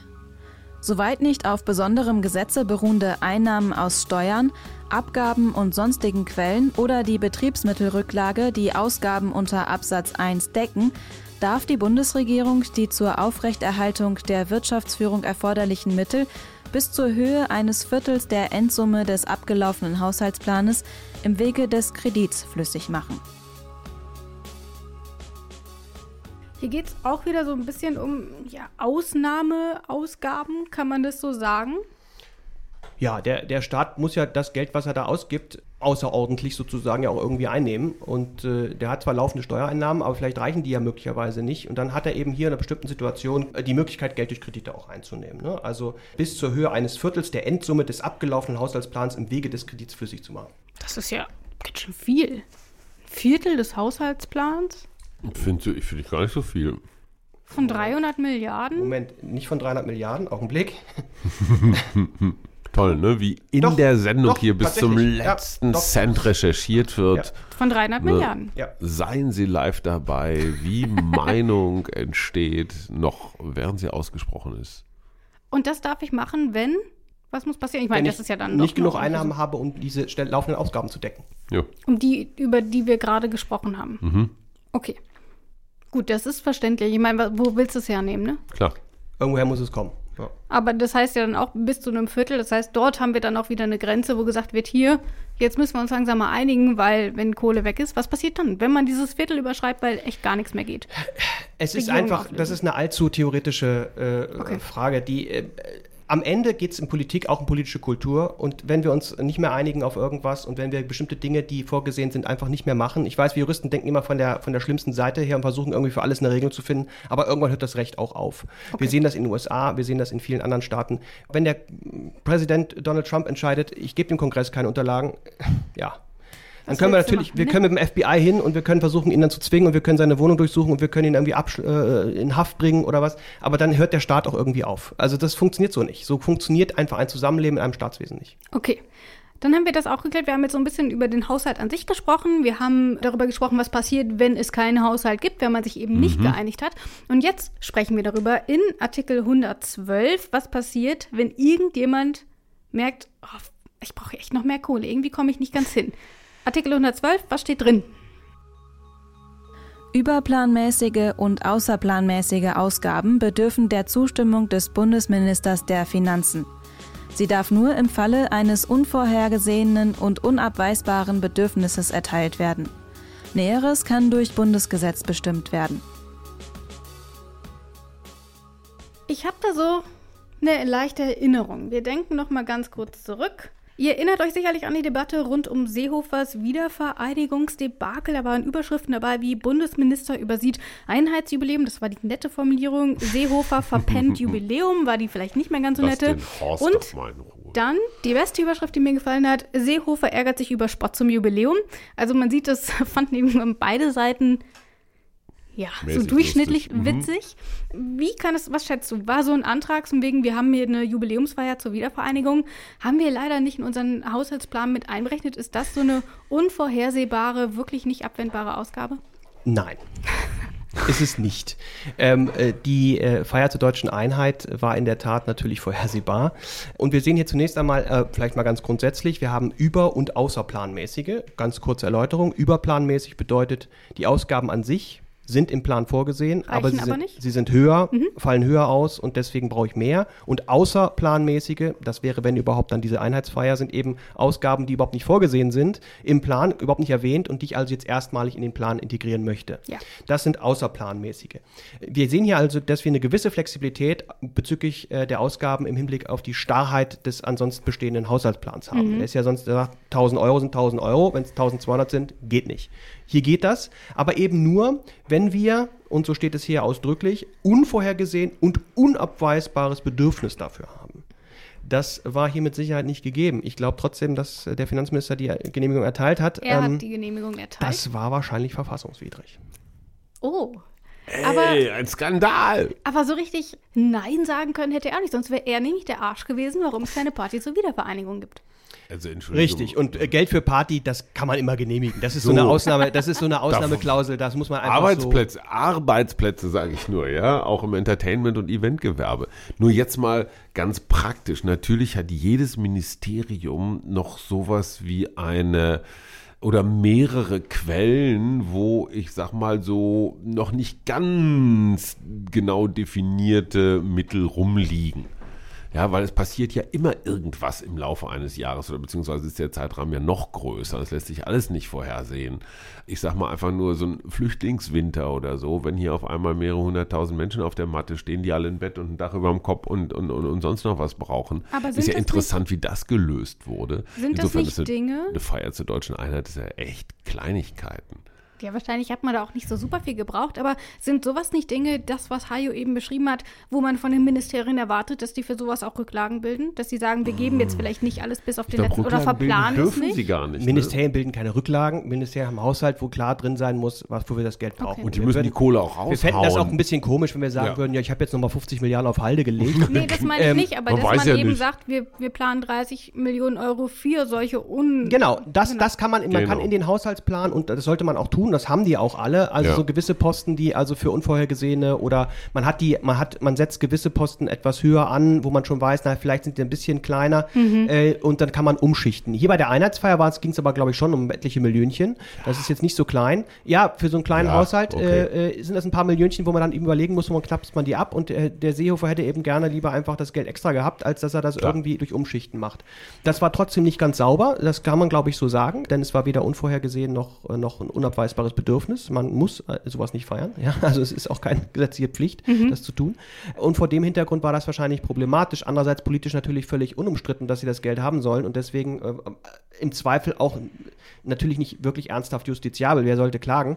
Soweit nicht auf besonderem Gesetze beruhende Einnahmen aus Steuern, Abgaben und sonstigen Quellen oder die Betriebsmittelrücklage die Ausgaben unter Absatz 1 decken, darf die Bundesregierung die zur Aufrechterhaltung der Wirtschaftsführung erforderlichen Mittel bis zur Höhe eines Viertels der Endsumme des abgelaufenen Haushaltsplanes im Wege des Kredits flüssig machen. Hier geht es auch wieder so ein bisschen um ja, Ausnahmeausgaben, kann man das so sagen? Ja, der, der Staat muss ja das Geld, was er da ausgibt, außerordentlich sozusagen ja auch irgendwie einnehmen. Und äh, der hat zwar laufende Steuereinnahmen, aber vielleicht reichen die ja möglicherweise nicht. Und dann hat er eben hier in einer bestimmten Situation äh, die Möglichkeit, Geld durch Kredite auch einzunehmen. Ne? Also bis zur Höhe eines Viertels der Endsumme des abgelaufenen Haushaltsplans im Wege des Kredits flüssig zu machen. Das ist ja ganz schön viel. Ein Viertel des Haushaltsplans Finde ich, find ich gar nicht so viel. von 300 Milliarden? Moment, nicht von 300 Milliarden, Augenblick. Toll, ne? Wie in Doch, der Sendung doch, hier bis zum. Ja, letzten doch. Cent recherchiert wird. Von 300 Ne. Milliarden. Ja. Seien Sie live dabei, wie Meinung entsteht, noch während sie ausgesprochen ist. Und das darf ich machen, wenn. Was muss passieren? Ich meine, Wenn das ich ist ja dann nicht genug Einnahmen habe, um diese laufenden Ausgaben zu decken. Ja. Um die, über die wir gerade gesprochen haben. Mhm. Okay. Gut, das ist verständlich. Ich meine, wo willst du es hernehmen, ne? Klar. Irgendwoher muss es kommen. Ja. Aber das heißt ja dann auch bis zu einem Viertel. Das heißt, dort haben wir dann auch wieder eine Grenze, wo gesagt wird, hier, jetzt müssen wir uns langsam mal einigen, weil wenn Kohle weg ist, was passiert dann? Wenn man dieses Viertel überschreibt, weil echt gar nichts mehr geht. Es ist Regierung einfach, auflösen. das ist eine allzu theoretische äh, Okay. Frage, die äh, am Ende geht es in Politik auch um politische Kultur und wenn wir uns nicht mehr einigen auf irgendwas und wenn wir bestimmte Dinge, die vorgesehen sind, einfach nicht mehr machen. Ich weiß, wir Juristen denken immer von der, von der schlimmsten Seite her und versuchen irgendwie für alles eine Regelung zu finden, aber irgendwann hört das Recht auch auf. Wir sehen das in den USA, wir sehen das in vielen anderen Staaten. Wenn der Präsident Donald Trump entscheidet, ich gebe dem Kongress keine Unterlagen, ja, dann können wir natürlich, machen, wir ne? können mit dem FBI hin und wir können versuchen, ihn dann zu zwingen und wir können seine Wohnung durchsuchen und wir können ihn irgendwie äh, in Haft bringen oder was. Aber dann hört der Staat auch irgendwie auf. Also das funktioniert so nicht. So funktioniert einfach ein Zusammenleben in einem Staatswesen nicht. Okay. Dann haben wir das auch geklärt. Wir haben jetzt so ein bisschen über den Haushalt an sich gesprochen. Wir haben darüber gesprochen, was passiert, wenn es keinen Haushalt gibt, wenn man sich eben nicht geeinigt hat. Und jetzt sprechen wir darüber in Artikel 112, was passiert, wenn irgendjemand merkt, oh, ich brauche echt noch mehr Kohle. Irgendwie komme ich nicht ganz hin. Artikel 112, was steht drin? Überplanmäßige und außerplanmäßige Ausgaben bedürfen der Zustimmung des Bundesministers der Finanzen. Sie darf nur im Falle eines unvorhergesehenen und unabweisbaren Bedürfnisses erteilt werden. Näheres kann durch Bundesgesetz bestimmt werden. Ich habe da so eine leichte Erinnerung. Wir denken noch mal ganz kurz zurück. Ihr erinnert euch sicherlich an die Debatte rund um Seehofers Wiedervereinigungsdebakel. Da waren Überschriften dabei wie Bundesminister übersieht Einheitsjubiläum. Das war die nette Formulierung. Seehofer verpennt Jubiläum. War die vielleicht nicht mehr ganz so Lass nette. Und dann die beste Überschrift, die mir gefallen hat. Seehofer ärgert sich über Spott zum Jubiläum. Also man sieht, das fanden eben beide Seiten ja, so durchschnittlich lustig. Mhm. witzig. Wie kann es, was schätzt du? War so ein Antrag von wegen, wir haben hier eine Jubiläumsfeier zur Wiedervereinigung, haben wir leider nicht in unseren Haushaltsplan mit einberechnet. Ist das so eine unvorhersehbare, wirklich nicht abwendbare Ausgabe? Nein. ist es nicht. Ähm, äh, die äh, Feier zur deutschen Einheit war in der Tat natürlich vorhersehbar. Und wir sehen hier zunächst einmal, äh, vielleicht mal ganz grundsätzlich, wir haben über- und außerplanmäßige. Ganz kurze Erläuterung. Überplanmäßig bedeutet, die Ausgaben an sich sind im Plan vorgesehen, aber, sie, aber sind, sie sind höher, fallen höher aus und deswegen brauche ich mehr. Und außerplanmäßige, das wäre, wenn überhaupt dann diese Einheitsfeier, sind eben Ausgaben, die überhaupt nicht vorgesehen sind, im Plan, überhaupt nicht erwähnt und die ich also jetzt erstmalig in den Plan integrieren möchte. Ja. Das sind außerplanmäßige. Wir sehen hier also, dass wir eine gewisse Flexibilität bezüglich äh, der Ausgaben im Hinblick auf die Starrheit des ansonsten bestehenden Haushaltsplans haben. Der ist ja sonst gesagt, 1000 Euro sind 1000 Euro, wenn es 1200 sind, geht nicht. Hier geht das, aber eben nur, wenn wir, und so steht es hier ausdrücklich, unvorhergesehen und unabweisbares Bedürfnis dafür haben. Das war hier mit Sicherheit nicht gegeben. Ich glaube trotzdem, dass äh, der Finanzminister die Genehmigung erteilt hat. Er Ähm, hat die Genehmigung erteilt. das war wahrscheinlich verfassungswidrig. oh. Aber, Ey, ein Skandal! aber so richtig Nein sagen können hätte er auch nicht, sonst wäre er nämlich der Arsch gewesen, warum es keine Party zur Wiedervereinigung gibt. Also, Entschuldigung. Richtig. Und äh, Geld für Party, das kann man immer genehmigen. Das ist so, So. eine Ausnahme, das ist so eine Ausnahmeklausel, das muss man einfach Arbeitsplätze, Arbeitsplätze sage ich nur, ja, auch im Entertainment- und Eventgewerbe. Nur jetzt mal ganz praktisch. Natürlich hat jedes Ministerium noch sowas wie eine oder mehrere Quellen, wo ich sag mal so noch nicht ganz genau definierte Mittel rumliegen. Ja, weil es passiert ja immer irgendwas im Laufe eines Jahres oder beziehungsweise ist der Zeitrahmen ja noch größer. Das lässt sich alles nicht vorhersehen. Ich sag mal einfach nur so ein Flüchtlingswinter oder so, wenn hier auf einmal mehrere hunderttausend Menschen auf der Matte stehen, die alle ein Bett und ein Dach über dem Kopf und, und, und, und sonst noch was brauchen. Aber ist ja das interessant, wie das gelöst wurde. Sind das Insofern nicht ist eine, Dinge? eine Feier zur deutschen Einheit ist ja echt Kleinigkeiten. Ja, wahrscheinlich hat man da auch nicht so super viel gebraucht, aber sind sowas nicht Dinge, das, was Hajo eben beschrieben hat, wo man von den Ministerien erwartet, dass die für sowas auch Rücklagen bilden? Dass sie sagen, wir geben jetzt vielleicht nicht alles bis auf den glaub, letzten oder verplanen es dürfen nicht? sie gar nicht. ne? Ministerien bilden keine Rücklagen. Ministerien haben Haushalt, wo klar drin sein muss, wofür wir das Geld brauchen. Okay. Und die Wir müssen würden- die Kohle auch raushauen. Wir fänden das auch ein bisschen komisch, wenn wir sagen Ja. würden, ja, ich habe jetzt nochmal 50 Milliarden auf Halde gelegt. Nee, das meine ich Ähm, nicht, aber man dass man ja eben nicht. sagt, wir, wir planen 30 Millionen Euro für solche Un... Genau, das, das kann man, man Genau. kann in den Haushaltsplan und das sollte man auch tun, das haben die auch alle, also Ja. so gewisse Posten, die also für unvorhergesehene oder man hat die, man hat, man setzt gewisse Posten etwas höher an, wo man schon weiß, na, vielleicht sind die ein bisschen kleiner äh, und dann kann man umschichten. Hier bei der Einheitsfeier ging es aber, glaube ich, schon um etliche Millionchen. Das ist jetzt nicht so klein. Ja, für so einen kleinen Ja, Haushalt okay. äh, äh, sind das ein paar Millionchen, wo man dann eben überlegen muss, wo man knappt man die ab und äh, der Seehofer hätte eben gerne lieber einfach das Geld extra gehabt, als dass er das Klar. irgendwie durch Umschichten macht. Das war trotzdem nicht ganz sauber, das kann man, glaube ich, so sagen, denn es war weder unvorhergesehen noch, äh, noch ein unabweisbares Bedürfnis. Man muss äh, sowas nicht feiern. Ja? Also es ist auch keine gesetzliche Pflicht, das zu tun. Und vor dem Hintergrund war das wahrscheinlich problematisch. Andererseits politisch natürlich völlig unumstritten, dass sie das Geld haben sollen und deswegen äh, im Zweifel auch natürlich nicht wirklich ernsthaft justiziabel. Wer sollte klagen?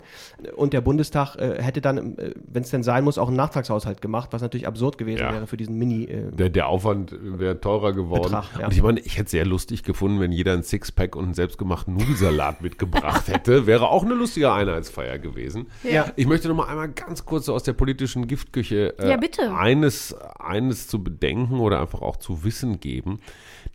Und der Bundestag äh, hätte dann, äh, wenn es denn sein muss, auch einen Nachtragshaushalt gemacht, was natürlich absurd gewesen Ja. wäre für diesen Mini. Äh, Der, der Aufwand wäre teurer geworden. Betrag, ja. Und ich meine, ich hätte es sehr lustig gefunden, wenn jeder ein Sixpack und einen selbstgemachten Nudelsalat mitgebracht hätte. Wäre auch eine lustige Einheitsfeier gewesen. Ja. Ich möchte noch mal einmal ganz kurz so aus der politischen Giftküche äh, Ja, bitte. Eines, eines zu bedenken oder einfach auch zu wissen geben.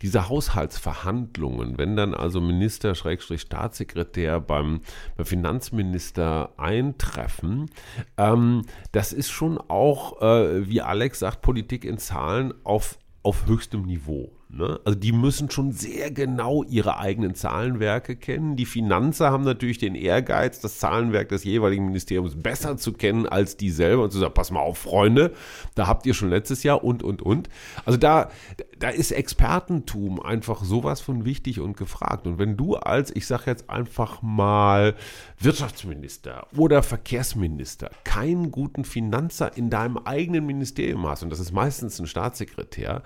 Diese Haushaltsverhandlungen, wenn dann also Minister, Schrägstrich Staatssekretär beim, beim Finanzminister eintreffen, ähm, das ist schon auch, äh, wie Alex sagt, Politik in Zahlen auf, auf höchstem Niveau. Ne? Also die müssen schon sehr genau ihre eigenen Zahlenwerke kennen. Die Finanzer haben natürlich den Ehrgeiz, das Zahlenwerk des jeweiligen Ministeriums besser zu kennen als die selber und zu sagen, pass mal auf, Freunde, da habt ihr schon letztes Jahr und, und, und. Also da, da ist Expertentum einfach sowas von wichtig und gefragt. Und wenn du als, ich sage jetzt einfach mal, Wirtschaftsminister oder Verkehrsminister keinen guten Finanzer in deinem eigenen Ministerium hast, und das ist meistens ein Staatssekretär,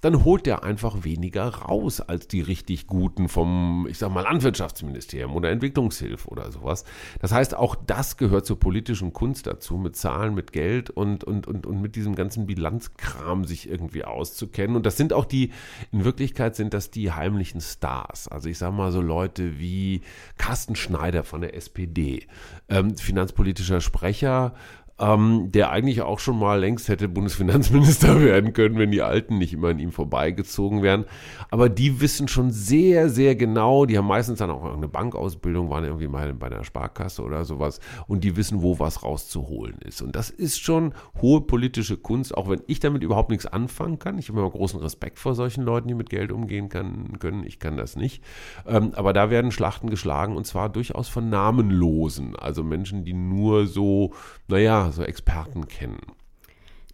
dann holt der einfach weniger raus als die richtig guten vom, ich sag mal, Landwirtschaftsministerium oder Entwicklungshilfe oder sowas. Das heißt, auch das gehört zur politischen Kunst dazu, mit Zahlen, mit Geld und, und, und, und mit diesem ganzen Bilanzkram sich irgendwie auszukennen. Und das sind auch die, in Wirklichkeit sind das die heimlichen Stars. Also ich sag mal so Leute wie Carsten Schneider von der SPD, ähm, finanzpolitischer Sprecher, ähm, der eigentlich auch schon mal längst hätte Bundesfinanzminister werden können, wenn die Alten nicht immer an ihm vorbeigezogen wären. Aber die wissen schon sehr, sehr genau, die haben meistens dann auch eine Bankausbildung, waren irgendwie mal bei einer Sparkasse oder sowas und die wissen, wo was rauszuholen ist. Und das ist schon hohe politische Kunst, auch wenn ich damit überhaupt nichts anfangen kann. Ich habe immer großen Respekt vor solchen Leuten, die mit Geld umgehen kann, können. Ich kann das nicht. Ähm, aber da werden Schlachten geschlagen und zwar durchaus von Namenlosen, also Menschen, die nur so, naja, so Experten kennen.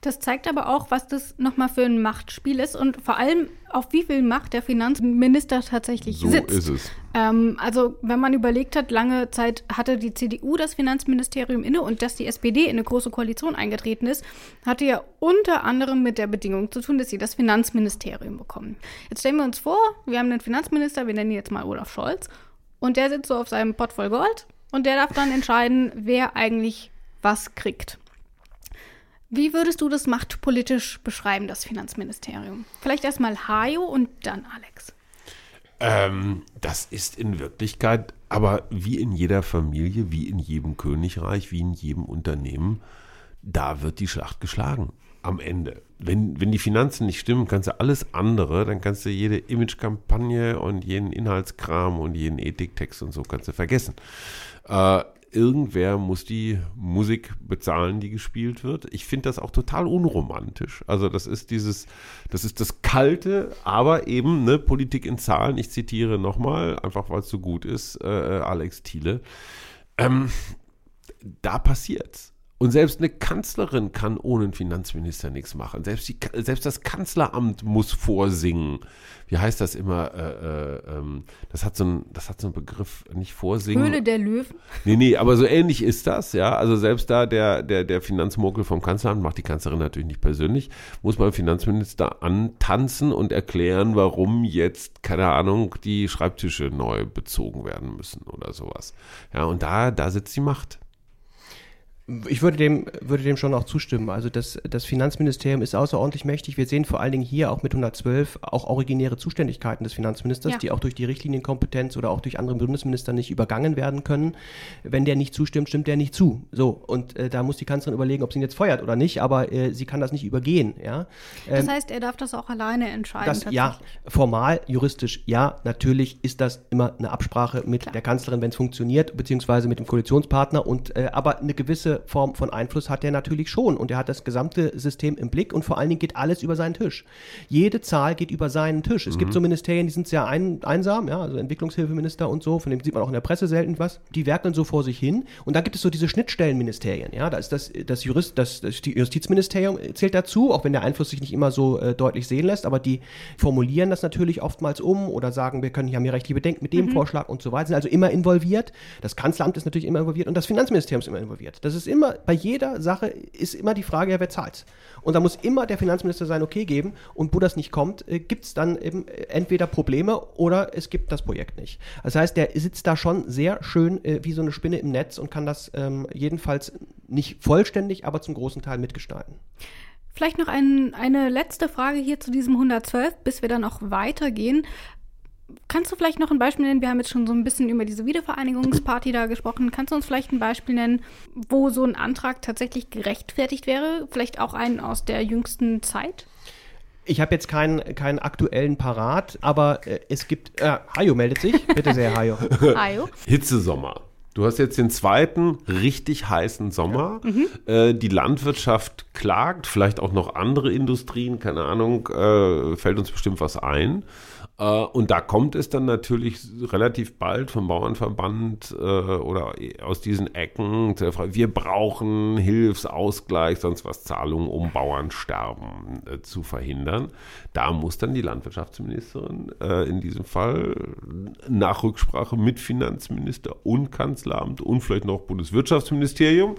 Das zeigt aber auch, was das nochmal für ein Machtspiel ist und vor allem auf wie viel Macht der Finanzminister tatsächlich So sitzt. ist es. Ähm, also wenn man überlegt hat, lange Zeit hatte die CDU das Finanzministerium inne und dass die SPD in eine große Koalition eingetreten ist, hatte ja unter anderem mit der Bedingung zu tun, dass sie das Finanzministerium bekommen. Jetzt stellen wir uns vor, wir haben einen Finanzminister, wir nennen ihn jetzt mal Olaf Scholz, und der sitzt so auf seinem Pott voll Gold und der darf dann entscheiden, wer eigentlich was kriegt. Wie würdest du das machtpolitisch beschreiben, das Finanzministerium? Vielleicht erstmal Hajo und dann Alex. Ähm, das ist in Wirklichkeit, aber wie in jeder Familie, wie in jedem Königreich, wie in jedem Unternehmen, da wird die Schlacht geschlagen am Ende. Wenn, wenn die Finanzen nicht stimmen, kannst du alles andere, dann kannst du jede Imagekampagne und jeden Inhaltskram und jeden Ethiktext und so kannst du vergessen. Äh, irgendwer muss die Musik bezahlen, die gespielt wird. Ich finde das auch total unromantisch. Also das ist dieses, das ist das kalte, aber eben ne, Politik in Zahlen. Ich zitiere nochmal, einfach weil es so gut ist, äh, Alex Thiele. Ähm, da passiert's. Und selbst eine Kanzlerin kann ohne einen Finanzminister nichts machen. Selbst, die, selbst das Kanzleramt muss vorsingen. Wie heißt das immer? Äh, äh, ähm, das, hat so ein, das hat so einen Begriff, nicht vorsingen. Höhle der Löwen. Nee, nee, aber so ähnlich ist das, ja. Also selbst da der, der, der Finanzmogel vom Kanzleramt, macht die Kanzlerin natürlich nicht persönlich, muss beim Finanzminister antanzen und erklären, warum jetzt, keine Ahnung, die Schreibtische neu bezogen werden müssen oder sowas. Ja, und da, da sitzt die Macht. Ich würde dem, würde dem schon auch zustimmen. Also das, das Finanzministerium ist außerordentlich mächtig. Wir sehen vor allen Dingen hier auch mit 112 auch originäre Zuständigkeiten des Finanzministers, ja. die auch durch die Richtlinienkompetenz oder auch durch andere Bundesminister nicht übergangen werden können. Wenn der nicht zustimmt, stimmt der nicht zu. So, und äh, da muss die Kanzlerin überlegen, ob sie ihn jetzt feuert oder nicht, aber äh, sie kann das nicht übergehen. Ja? Ähm, das heißt, er darf das auch alleine entscheiden. Das, ja, formal, juristisch, ja, natürlich ist das immer eine Absprache mit Klar. der Kanzlerin, wenn es funktioniert, beziehungsweise mit dem Koalitionspartner. Und äh, aber eine gewisse Form von Einfluss hat er natürlich schon und er hat das gesamte System im Blick und vor allen Dingen geht alles über seinen Tisch. Jede Zahl geht über seinen Tisch. Es mhm. gibt so Ministerien, die sind sehr ein, einsam, ja, also Entwicklungshilfeminister und so, von dem sieht man auch in der Presse selten was. Die werkeln so vor sich hin und da gibt es so diese Schnittstellenministerien, ja, da ist das, das Jurist, das, das Justizministerium zählt dazu, auch wenn der Einfluss sich nicht immer so äh, deutlich sehen lässt, aber die formulieren das natürlich oftmals um oder sagen, wir können hier haben hier rechtliche Bedenken mit dem mhm. Vorschlag und so weiter, sind also immer involviert. Das Kanzleramt ist natürlich immer involviert und das Finanzministerium ist immer involviert. Das ist immer, bei jeder Sache ist immer die Frage, ja, wer zahlt. Und da muss immer der Finanzminister sein Okay geben. Und wo das nicht kommt, äh, gibt es dann eben äh, entweder Probleme oder es gibt das Projekt nicht. Das heißt, der sitzt da schon sehr schön äh, wie so eine Spinne im Netz und kann das ähm, jedenfalls nicht vollständig, aber zum großen Teil mitgestalten. Vielleicht noch ein, eine letzte Frage hier zu diesem 112, bis wir dann auch weitergehen. Kannst du vielleicht noch ein Beispiel nennen? Wir haben jetzt schon so ein bisschen über diese Wiedervereinigungsparty da gesprochen. Kannst du uns vielleicht ein Beispiel nennen, wo so ein Antrag tatsächlich gerechtfertigt wäre? Vielleicht auch einen aus der jüngsten Zeit? Ich habe jetzt keinen, keinen aktuellen parat, aber äh, es gibt. Äh, Hajo meldet sich. Bitte sehr, Hajo. Hajo. Hitzesommer. Du hast jetzt den zweiten richtig heißen Sommer. Mhm. Äh, die Landwirtschaft klagt, vielleicht auch noch andere Industrien, keine Ahnung, äh, fällt uns bestimmt was ein. Äh, und da kommt es dann natürlich relativ bald vom Bauernverband äh, oder aus diesen Ecken, wir brauchen Hilfsausgleich, sonst was Zahlungen, um Bauernsterben äh, zu verhindern. Da muss dann die Landwirtschaftsministerin in diesem Fall nach Rücksprache mit Finanzminister und Kanzleramt und vielleicht noch Bundeswirtschaftsministerium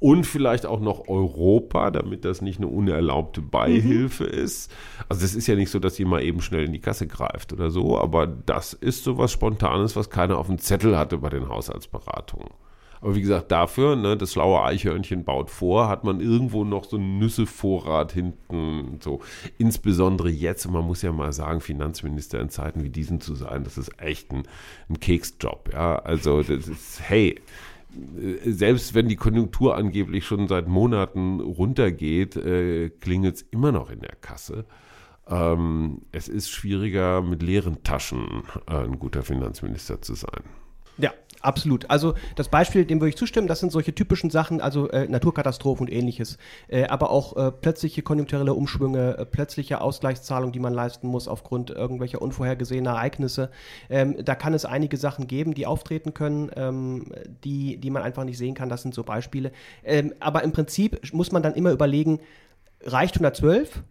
und vielleicht auch noch Europa, damit das nicht eine unerlaubte Beihilfe mhm. ist. Also es ist ja nicht so, dass jemand eben schnell in die Kasse greift oder so, aber das ist so was Spontanes, was keiner auf dem Zettel hatte bei den Haushaltsberatungen. Aber wie gesagt, dafür, ne, das schlaue Eichhörnchen baut vor, hat man irgendwo noch so einen Nüssevorrat hinten. So. Insbesondere jetzt, und man muss ja mal sagen, Finanzminister in Zeiten wie diesen zu sein, das ist echt ein, ein Keksjob. Ja? Also, das ist, hey, selbst wenn die Konjunktur angeblich schon seit Monaten runtergeht, äh, klingelt es immer noch in der Kasse. Ähm, es ist schwieriger, mit leeren Taschen äh, ein guter Finanzminister zu sein. Ja, absolut. Also das Beispiel, dem würde ich zustimmen, das sind solche typischen Sachen, also äh, Naturkatastrophen und ähnliches, äh, aber auch äh, plötzliche konjunkturelle Umschwünge, äh, plötzliche Ausgleichszahlungen, die man leisten muss aufgrund irgendwelcher unvorhergesehener Ereignisse. Ähm, da kann es einige Sachen geben, die auftreten können, ähm, die, die man einfach nicht sehen kann. Das sind so Beispiele. Ähm, aber im Prinzip muss man dann immer überlegen, reicht 112?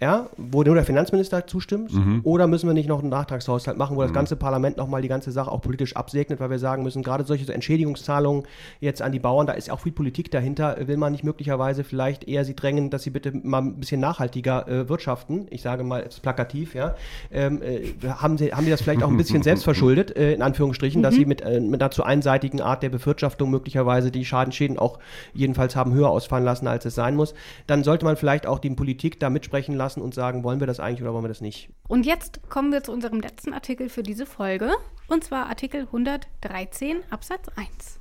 Ja, wo nur der Finanzminister zustimmt? Mhm. Oder müssen wir nicht noch einen Nachtragshaushalt machen, wo mhm. das ganze Parlament nochmal die ganze Sache auch politisch absegnet, weil wir sagen müssen, gerade solche Entschädigungszahlungen jetzt an die Bauern, da ist auch viel Politik dahinter, will man nicht möglicherweise vielleicht eher sie drängen, dass sie bitte mal ein bisschen nachhaltiger äh, wirtschaften, ich sage mal plakativ, ja, ähm, äh, haben, sie, haben die das vielleicht auch ein bisschen selbst verschuldet, äh, in Anführungsstrichen, mhm. dass sie mit, äh, mit einer zu einseitigen Art der Bewirtschaftung möglicherweise die Schadenschäden auch jedenfalls haben höher ausfallen lassen, als es sein muss, dann sollte man vielleicht auch die Politik da mitsprechen lassen, lassen und sagen, wollen wir das eigentlich oder wollen wir das nicht. Und jetzt kommen wir zu unserem letzten Artikel für diese Folge, und zwar Artikel 113 Absatz 1.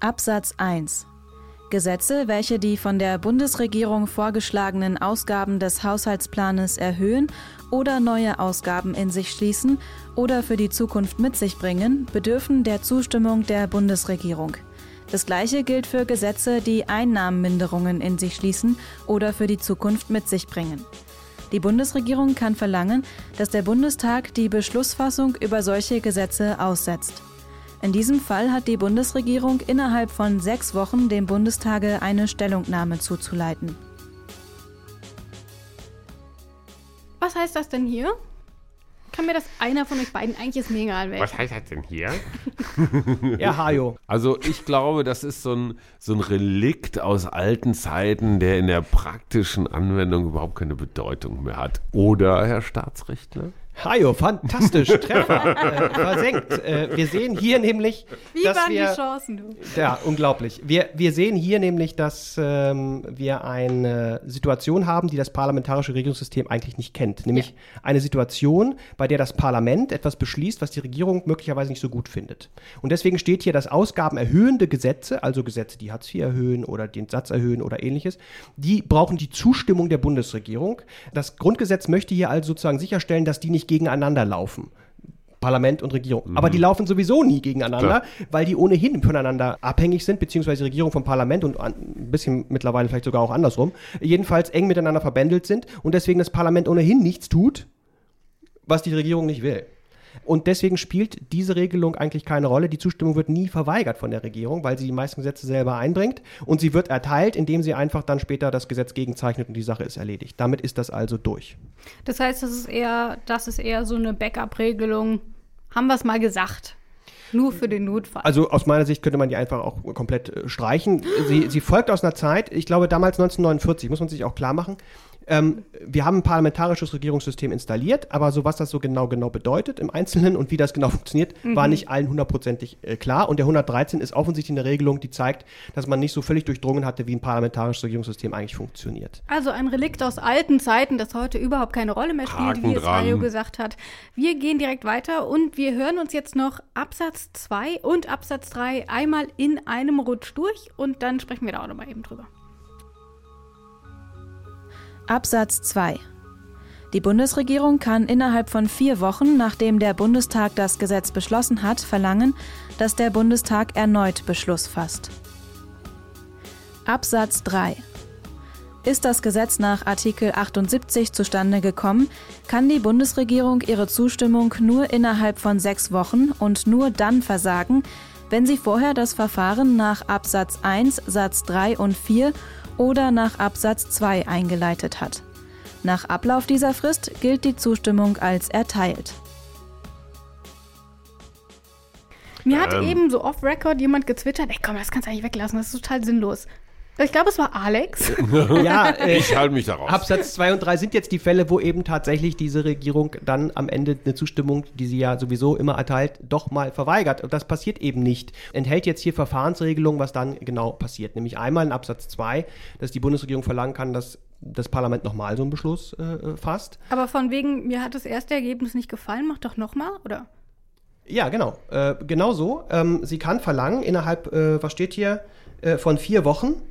Absatz 1. Gesetze, welche die von der Bundesregierung vorgeschlagenen Ausgaben des Haushaltsplanes erhöhen oder neue Ausgaben in sich schließen oder für die Zukunft mit sich bringen, bedürfen der Zustimmung der Bundesregierung. Das gleiche gilt für Gesetze, die Einnahmenminderungen in sich schließen oder für die Zukunft mit sich bringen. Die Bundesregierung kann verlangen, dass der Bundestag die Beschlussfassung über solche Gesetze aussetzt. In diesem Fall hat die Bundesregierung innerhalb von sechs Wochen dem Bundestage eine Stellungnahme zuzuleiten. Was heißt das denn hier? Kann mir das einer von euch beiden eigentlich ist mir egal Was heißt das denn hier? Ja, Hajo. Also ich glaube, das ist so ein, so ein Relikt aus alten Zeiten, der in der praktischen Anwendung überhaupt keine Bedeutung mehr hat. Oder, Herr Staatsrechtler? Hajo, fantastisch, Treffer, äh, versenkt. Äh, wir sehen hier nämlich, Wie dass waren wir, die Chancen, du? Ja, unglaublich. Wir, wir sehen hier nämlich, dass ähm, wir eine Situation haben, die das parlamentarische Regierungssystem eigentlich nicht kennt. Nämlich eine Situation, bei der das Parlament etwas beschließt, was die Regierung möglicherweise nicht so gut findet. Und deswegen steht hier, dass Ausgaben erhöhende Gesetze, also Gesetze, die Hartz IV erhöhen oder den Satz erhöhen oder ähnliches, die brauchen die Zustimmung der Bundesregierung. Das Grundgesetz möchte hier also sozusagen sicherstellen, dass die nicht gegeneinander laufen. Parlament und Regierung. Aber die laufen sowieso nie gegeneinander, weil die ohnehin voneinander abhängig sind, beziehungsweise Regierung vom Parlament und ein bisschen mittlerweile vielleicht sogar auch andersrum, jedenfalls eng miteinander verbändelt sind und deswegen das Parlament ohnehin nichts tut, was die Regierung nicht will. Und deswegen spielt diese Regelung eigentlich keine Rolle. Die Zustimmung wird nie verweigert von der Regierung, weil sie die meisten Gesetze selber einbringt. Und sie wird erteilt, indem sie einfach dann später das Gesetz gegenzeichnet und die Sache ist erledigt. Damit ist das also durch. Das heißt, das ist eher, das ist eher so eine Backup-Regelung. Haben wir es mal gesagt. Nur für den Notfall. Also aus meiner Sicht könnte man die einfach auch komplett äh, streichen. Sie, sie folgt aus einer Zeit, ich glaube damals 1949, muss man sich auch klar machen. Ähm, wir haben ein parlamentarisches Regierungssystem installiert, aber so was das so genau genau bedeutet im Einzelnen und wie das genau funktioniert, war nicht allen hundertprozentig äh, klar. Und der 113 ist offensichtlich eine Regelung, die zeigt, dass man nicht so völlig durchdrungen hatte, wie ein parlamentarisches Regierungssystem eigentlich funktioniert. Also ein Relikt aus alten Zeiten, das heute überhaupt keine Rolle mehr spielt, Haken wie es. Mario gesagt hat. Wir gehen direkt weiter und wir hören uns jetzt noch Absatz 2 und Absatz 3 einmal in einem Rutsch durch und dann sprechen wir da auch nochmal eben drüber. Absatz 2. Die Bundesregierung kann innerhalb von vier Wochen, nachdem der Bundestag das Gesetz beschlossen hat, verlangen, dass der Bundestag erneut Beschluss fasst. Absatz 3. Ist das Gesetz nach Artikel 78 zustande gekommen, kann die Bundesregierung ihre Zustimmung nur innerhalb von sechs Wochen und nur dann versagen, wenn sie vorher das Verfahren nach Absatz 1 Satz 3 und 4 oder nach Absatz 2 eingeleitet hat. Nach Ablauf dieser Frist gilt die Zustimmung als erteilt. Mir hat Ähm. eben so off-Record jemand gezwitschert, ey komm, das kannst du eigentlich weglassen, das ist total sinnlos. Ich glaube, es war Alex. Ja, äh, Ich halte mich daraus. Absatz 2 und 3 sind jetzt die Fälle, wo eben tatsächlich diese Regierung dann am Ende eine Zustimmung, die sie ja sowieso immer erteilt, doch mal verweigert. Und das passiert eben nicht. Enthält jetzt hier Verfahrensregelungen, was dann genau passiert. Nämlich einmal in Absatz 2, dass die Bundesregierung verlangen kann, dass das Parlament nochmal so einen Beschluss äh, fasst. Aber von wegen, mir hat das erste Ergebnis nicht gefallen, mach doch nochmal, oder? Ja, genau. Äh, genau so. Ähm, sie kann verlangen, innerhalb, äh, was steht hier, äh, von vier Wochen,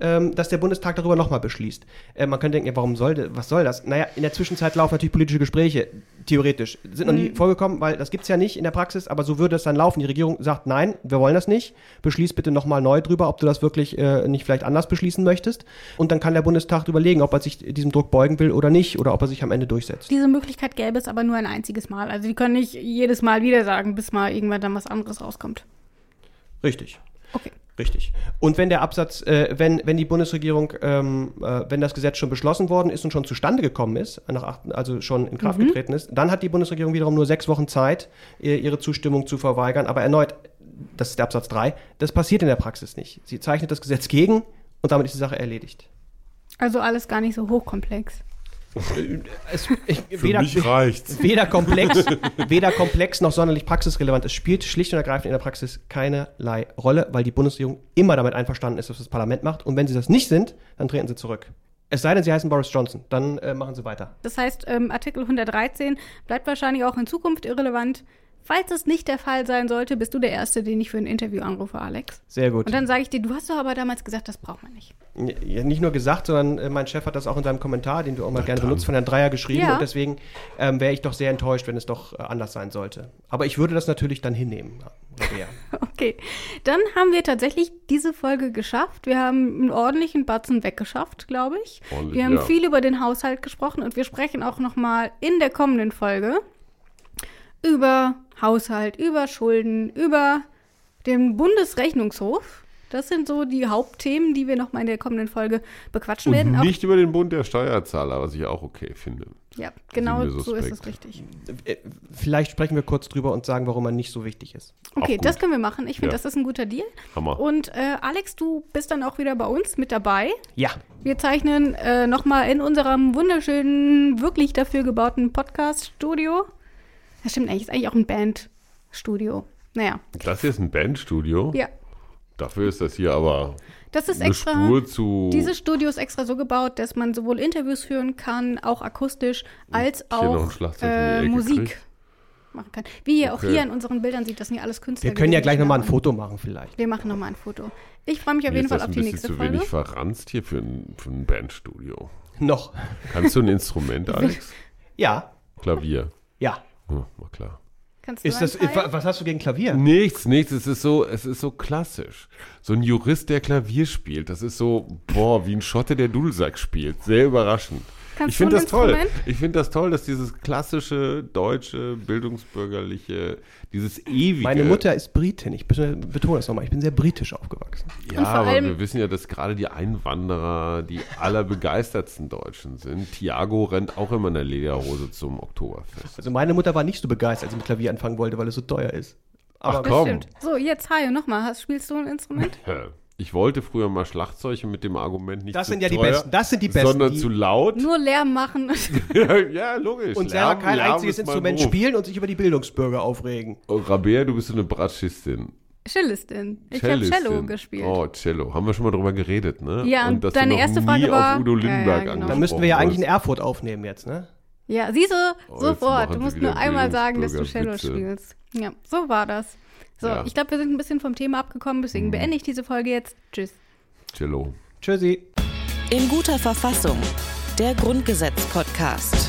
ähm, dass der Bundestag darüber nochmal beschließt. Äh, man könnte denken, ja, warum soll, das- was soll das? Naja, in der Zwischenzeit laufen natürlich politische Gespräche, theoretisch. Sind noch nie vorgekommen, weil das gibt's ja nicht in der Praxis, aber so würde es dann laufen. Die Regierung sagt, nein, wir wollen das nicht. Beschließ bitte nochmal neu drüber, ob du das wirklich äh, nicht vielleicht anders beschließen möchtest. Und dann kann der Bundestag überlegen, ob er sich diesem Druck beugen will oder nicht, oder ob er sich am Ende durchsetzt. Diese Möglichkeit gäbe es aber nur ein einziges Mal. Also die können nicht jedes Mal wieder sagen, bis mal irgendwann dann was anderes rauskommt. Richtig. Okay. Richtig. Und wenn der Absatz, äh, wenn, wenn die Bundesregierung, ähm, äh, wenn das Gesetz schon beschlossen worden ist und schon zustande gekommen ist, nach acht, also schon in Kraft getreten ist, dann hat die Bundesregierung wiederum nur sechs Wochen Zeit, ihr, ihre Zustimmung zu verweigern. Aber erneut, das ist der Absatz 3, das passiert in der Praxis nicht. Sie zeichnet das Gesetz gegen und damit ist die Sache erledigt. Also alles gar nicht so hochkomplex. Es, ich, Für mich reicht's. weder komplex, weder komplex noch sonderlich praxisrelevant. Es spielt schlicht und ergreifend in der Praxis keinerlei Rolle, weil die Bundesregierung immer damit einverstanden ist, was das Parlament macht. Und wenn sie das nicht sind, dann treten sie zurück. Es sei denn, sie heißen Boris Johnson, dann äh, machen sie weiter. Das heißt, ähm, Artikel 113 bleibt wahrscheinlich auch in Zukunft irrelevant. Falls es nicht der Fall sein sollte, bist du der Erste, den ich für ein Interview anrufe, Alex. Sehr gut. Und dann sage ich dir, du hast doch aber damals gesagt, das braucht man nicht. Ja, nicht nur gesagt, sondern äh, mein Chef hat das auch in seinem Kommentar, den du auch mal gerne dann. benutzt, von Herrn Dreier geschrieben. Ja. Und deswegen ähm, wäre ich doch sehr enttäuscht, wenn es doch äh, anders sein sollte. Aber ich würde das natürlich dann hinnehmen. Okay, dann haben wir tatsächlich diese Folge geschafft. Wir haben einen ordentlichen Batzen weggeschafft, glaube ich. Ordentlich, wir haben ja. viel über den Haushalt gesprochen und wir sprechen auch noch mal in der kommenden Folge über Haushalt, über Schulden, über den Bundesrechnungshof. Das sind so die Hauptthemen, die wir nochmal in der kommenden Folge bequatschen Und werden. Auch- nicht über den Bund der Steuerzahler, was ich auch okay finde. ja, genau so ist es richtig. Äh, Vielleicht sprechen wir kurz drüber und sagen, warum er nicht so wichtig ist. Okay, das können wir machen. Ich finde, Ja. das ist ein guter Deal. Hammer. Und äh, Alex, du bist dann auch wieder bei uns mit dabei. Ja, Wir zeichnen äh, nochmal in unserem wunderschönen, wirklich dafür gebauten Podcast-Studio. Das stimmt eigentlich, ist eigentlich auch ein Band-Studio. Naja, Das hier ist ein Bandstudio. ja. Dafür ist das hier aber Das ist eine extra. Spur zu. Dieses Studio ist extra so gebaut, dass man sowohl Interviews führen kann, auch akustisch, als auch äh, Musik krieg. machen kann. Wie ihr auch Okay. hier in unseren Bildern sieht, das sind ja alles Künstler. wir können ja gleich nochmal ein Foto machen vielleicht. Wir machen nochmal ein Foto. Ich freue mich auf Mir jeden ist Fall auf ein die bisschen nächste zu Folge. wenig verranzt hier für ein, für ein Bandstudio. Noch. Kannst du ein Instrument, Alex? Ja, Klavier. ja. Hm, war klar. Kannst du Ist das, Teil? was hast du gegen Klavier? Nichts, nichts. Es ist so, es ist so klassisch. So ein Jurist, der Klavier spielt. Das ist so, boah, wie ein Schotte, der Dudelsack spielt. Sehr überraschend. Kannst ich finde das toll. Ich finde das toll, dass dieses klassische, deutsche, bildungsbürgerliche, dieses ewige. Meine Mutter ist Britin. Ich be- betone das nochmal. Ich bin sehr britisch aufgewachsen. Ja, aber wir wissen ja, dass gerade die Einwanderer die allerbegeistertsten Deutschen sind. Thiago rennt auch immer in der Lederhose zum Oktoberfest. Also meine Mutter war nicht so begeistert, als sie mit Klavier anfangen wollte, weil es so teuer ist. Ach Aber Das komm. stimmt. So, jetzt Hajo, nochmal. Hast- Spielst du ein Instrument? Ja. Ich wollte früher mal Schlagzeug mit dem Argument nicht Das zu sind ja die teuer, Besten. Das sind die Besten, sondern die- zu laut. Nur Lärm machen. ja, logisch. und selber Lärm- kein Lärm einziges Instrument spielen und sich über die Bildungsbürger aufregen. Oh, Rabea, du bist so eine Bratschistin. Cellistin. Ich habe. Cello gespielt. Oh, Cello. Haben wir schon mal drüber geredet, ne? Ja, und dass du deine noch erste nie Frage war- auf Udo Ja, ja, Lindenberg genau. Dann müssten wir ja eigentlich in. Erfurt aufnehmen jetzt, ne? Ja, siehst du, Oh, sofort. Du musst nur einmal sagen, dass du Cello spielst. Ja, so war das. So, Ja. ich glaube, wir sind ein bisschen vom Thema abgekommen, deswegen beende ich diese Folge jetzt. Tschüss. Cello. Tschüssi. In guter Verfassung. Der Grundgesetz-Podcast.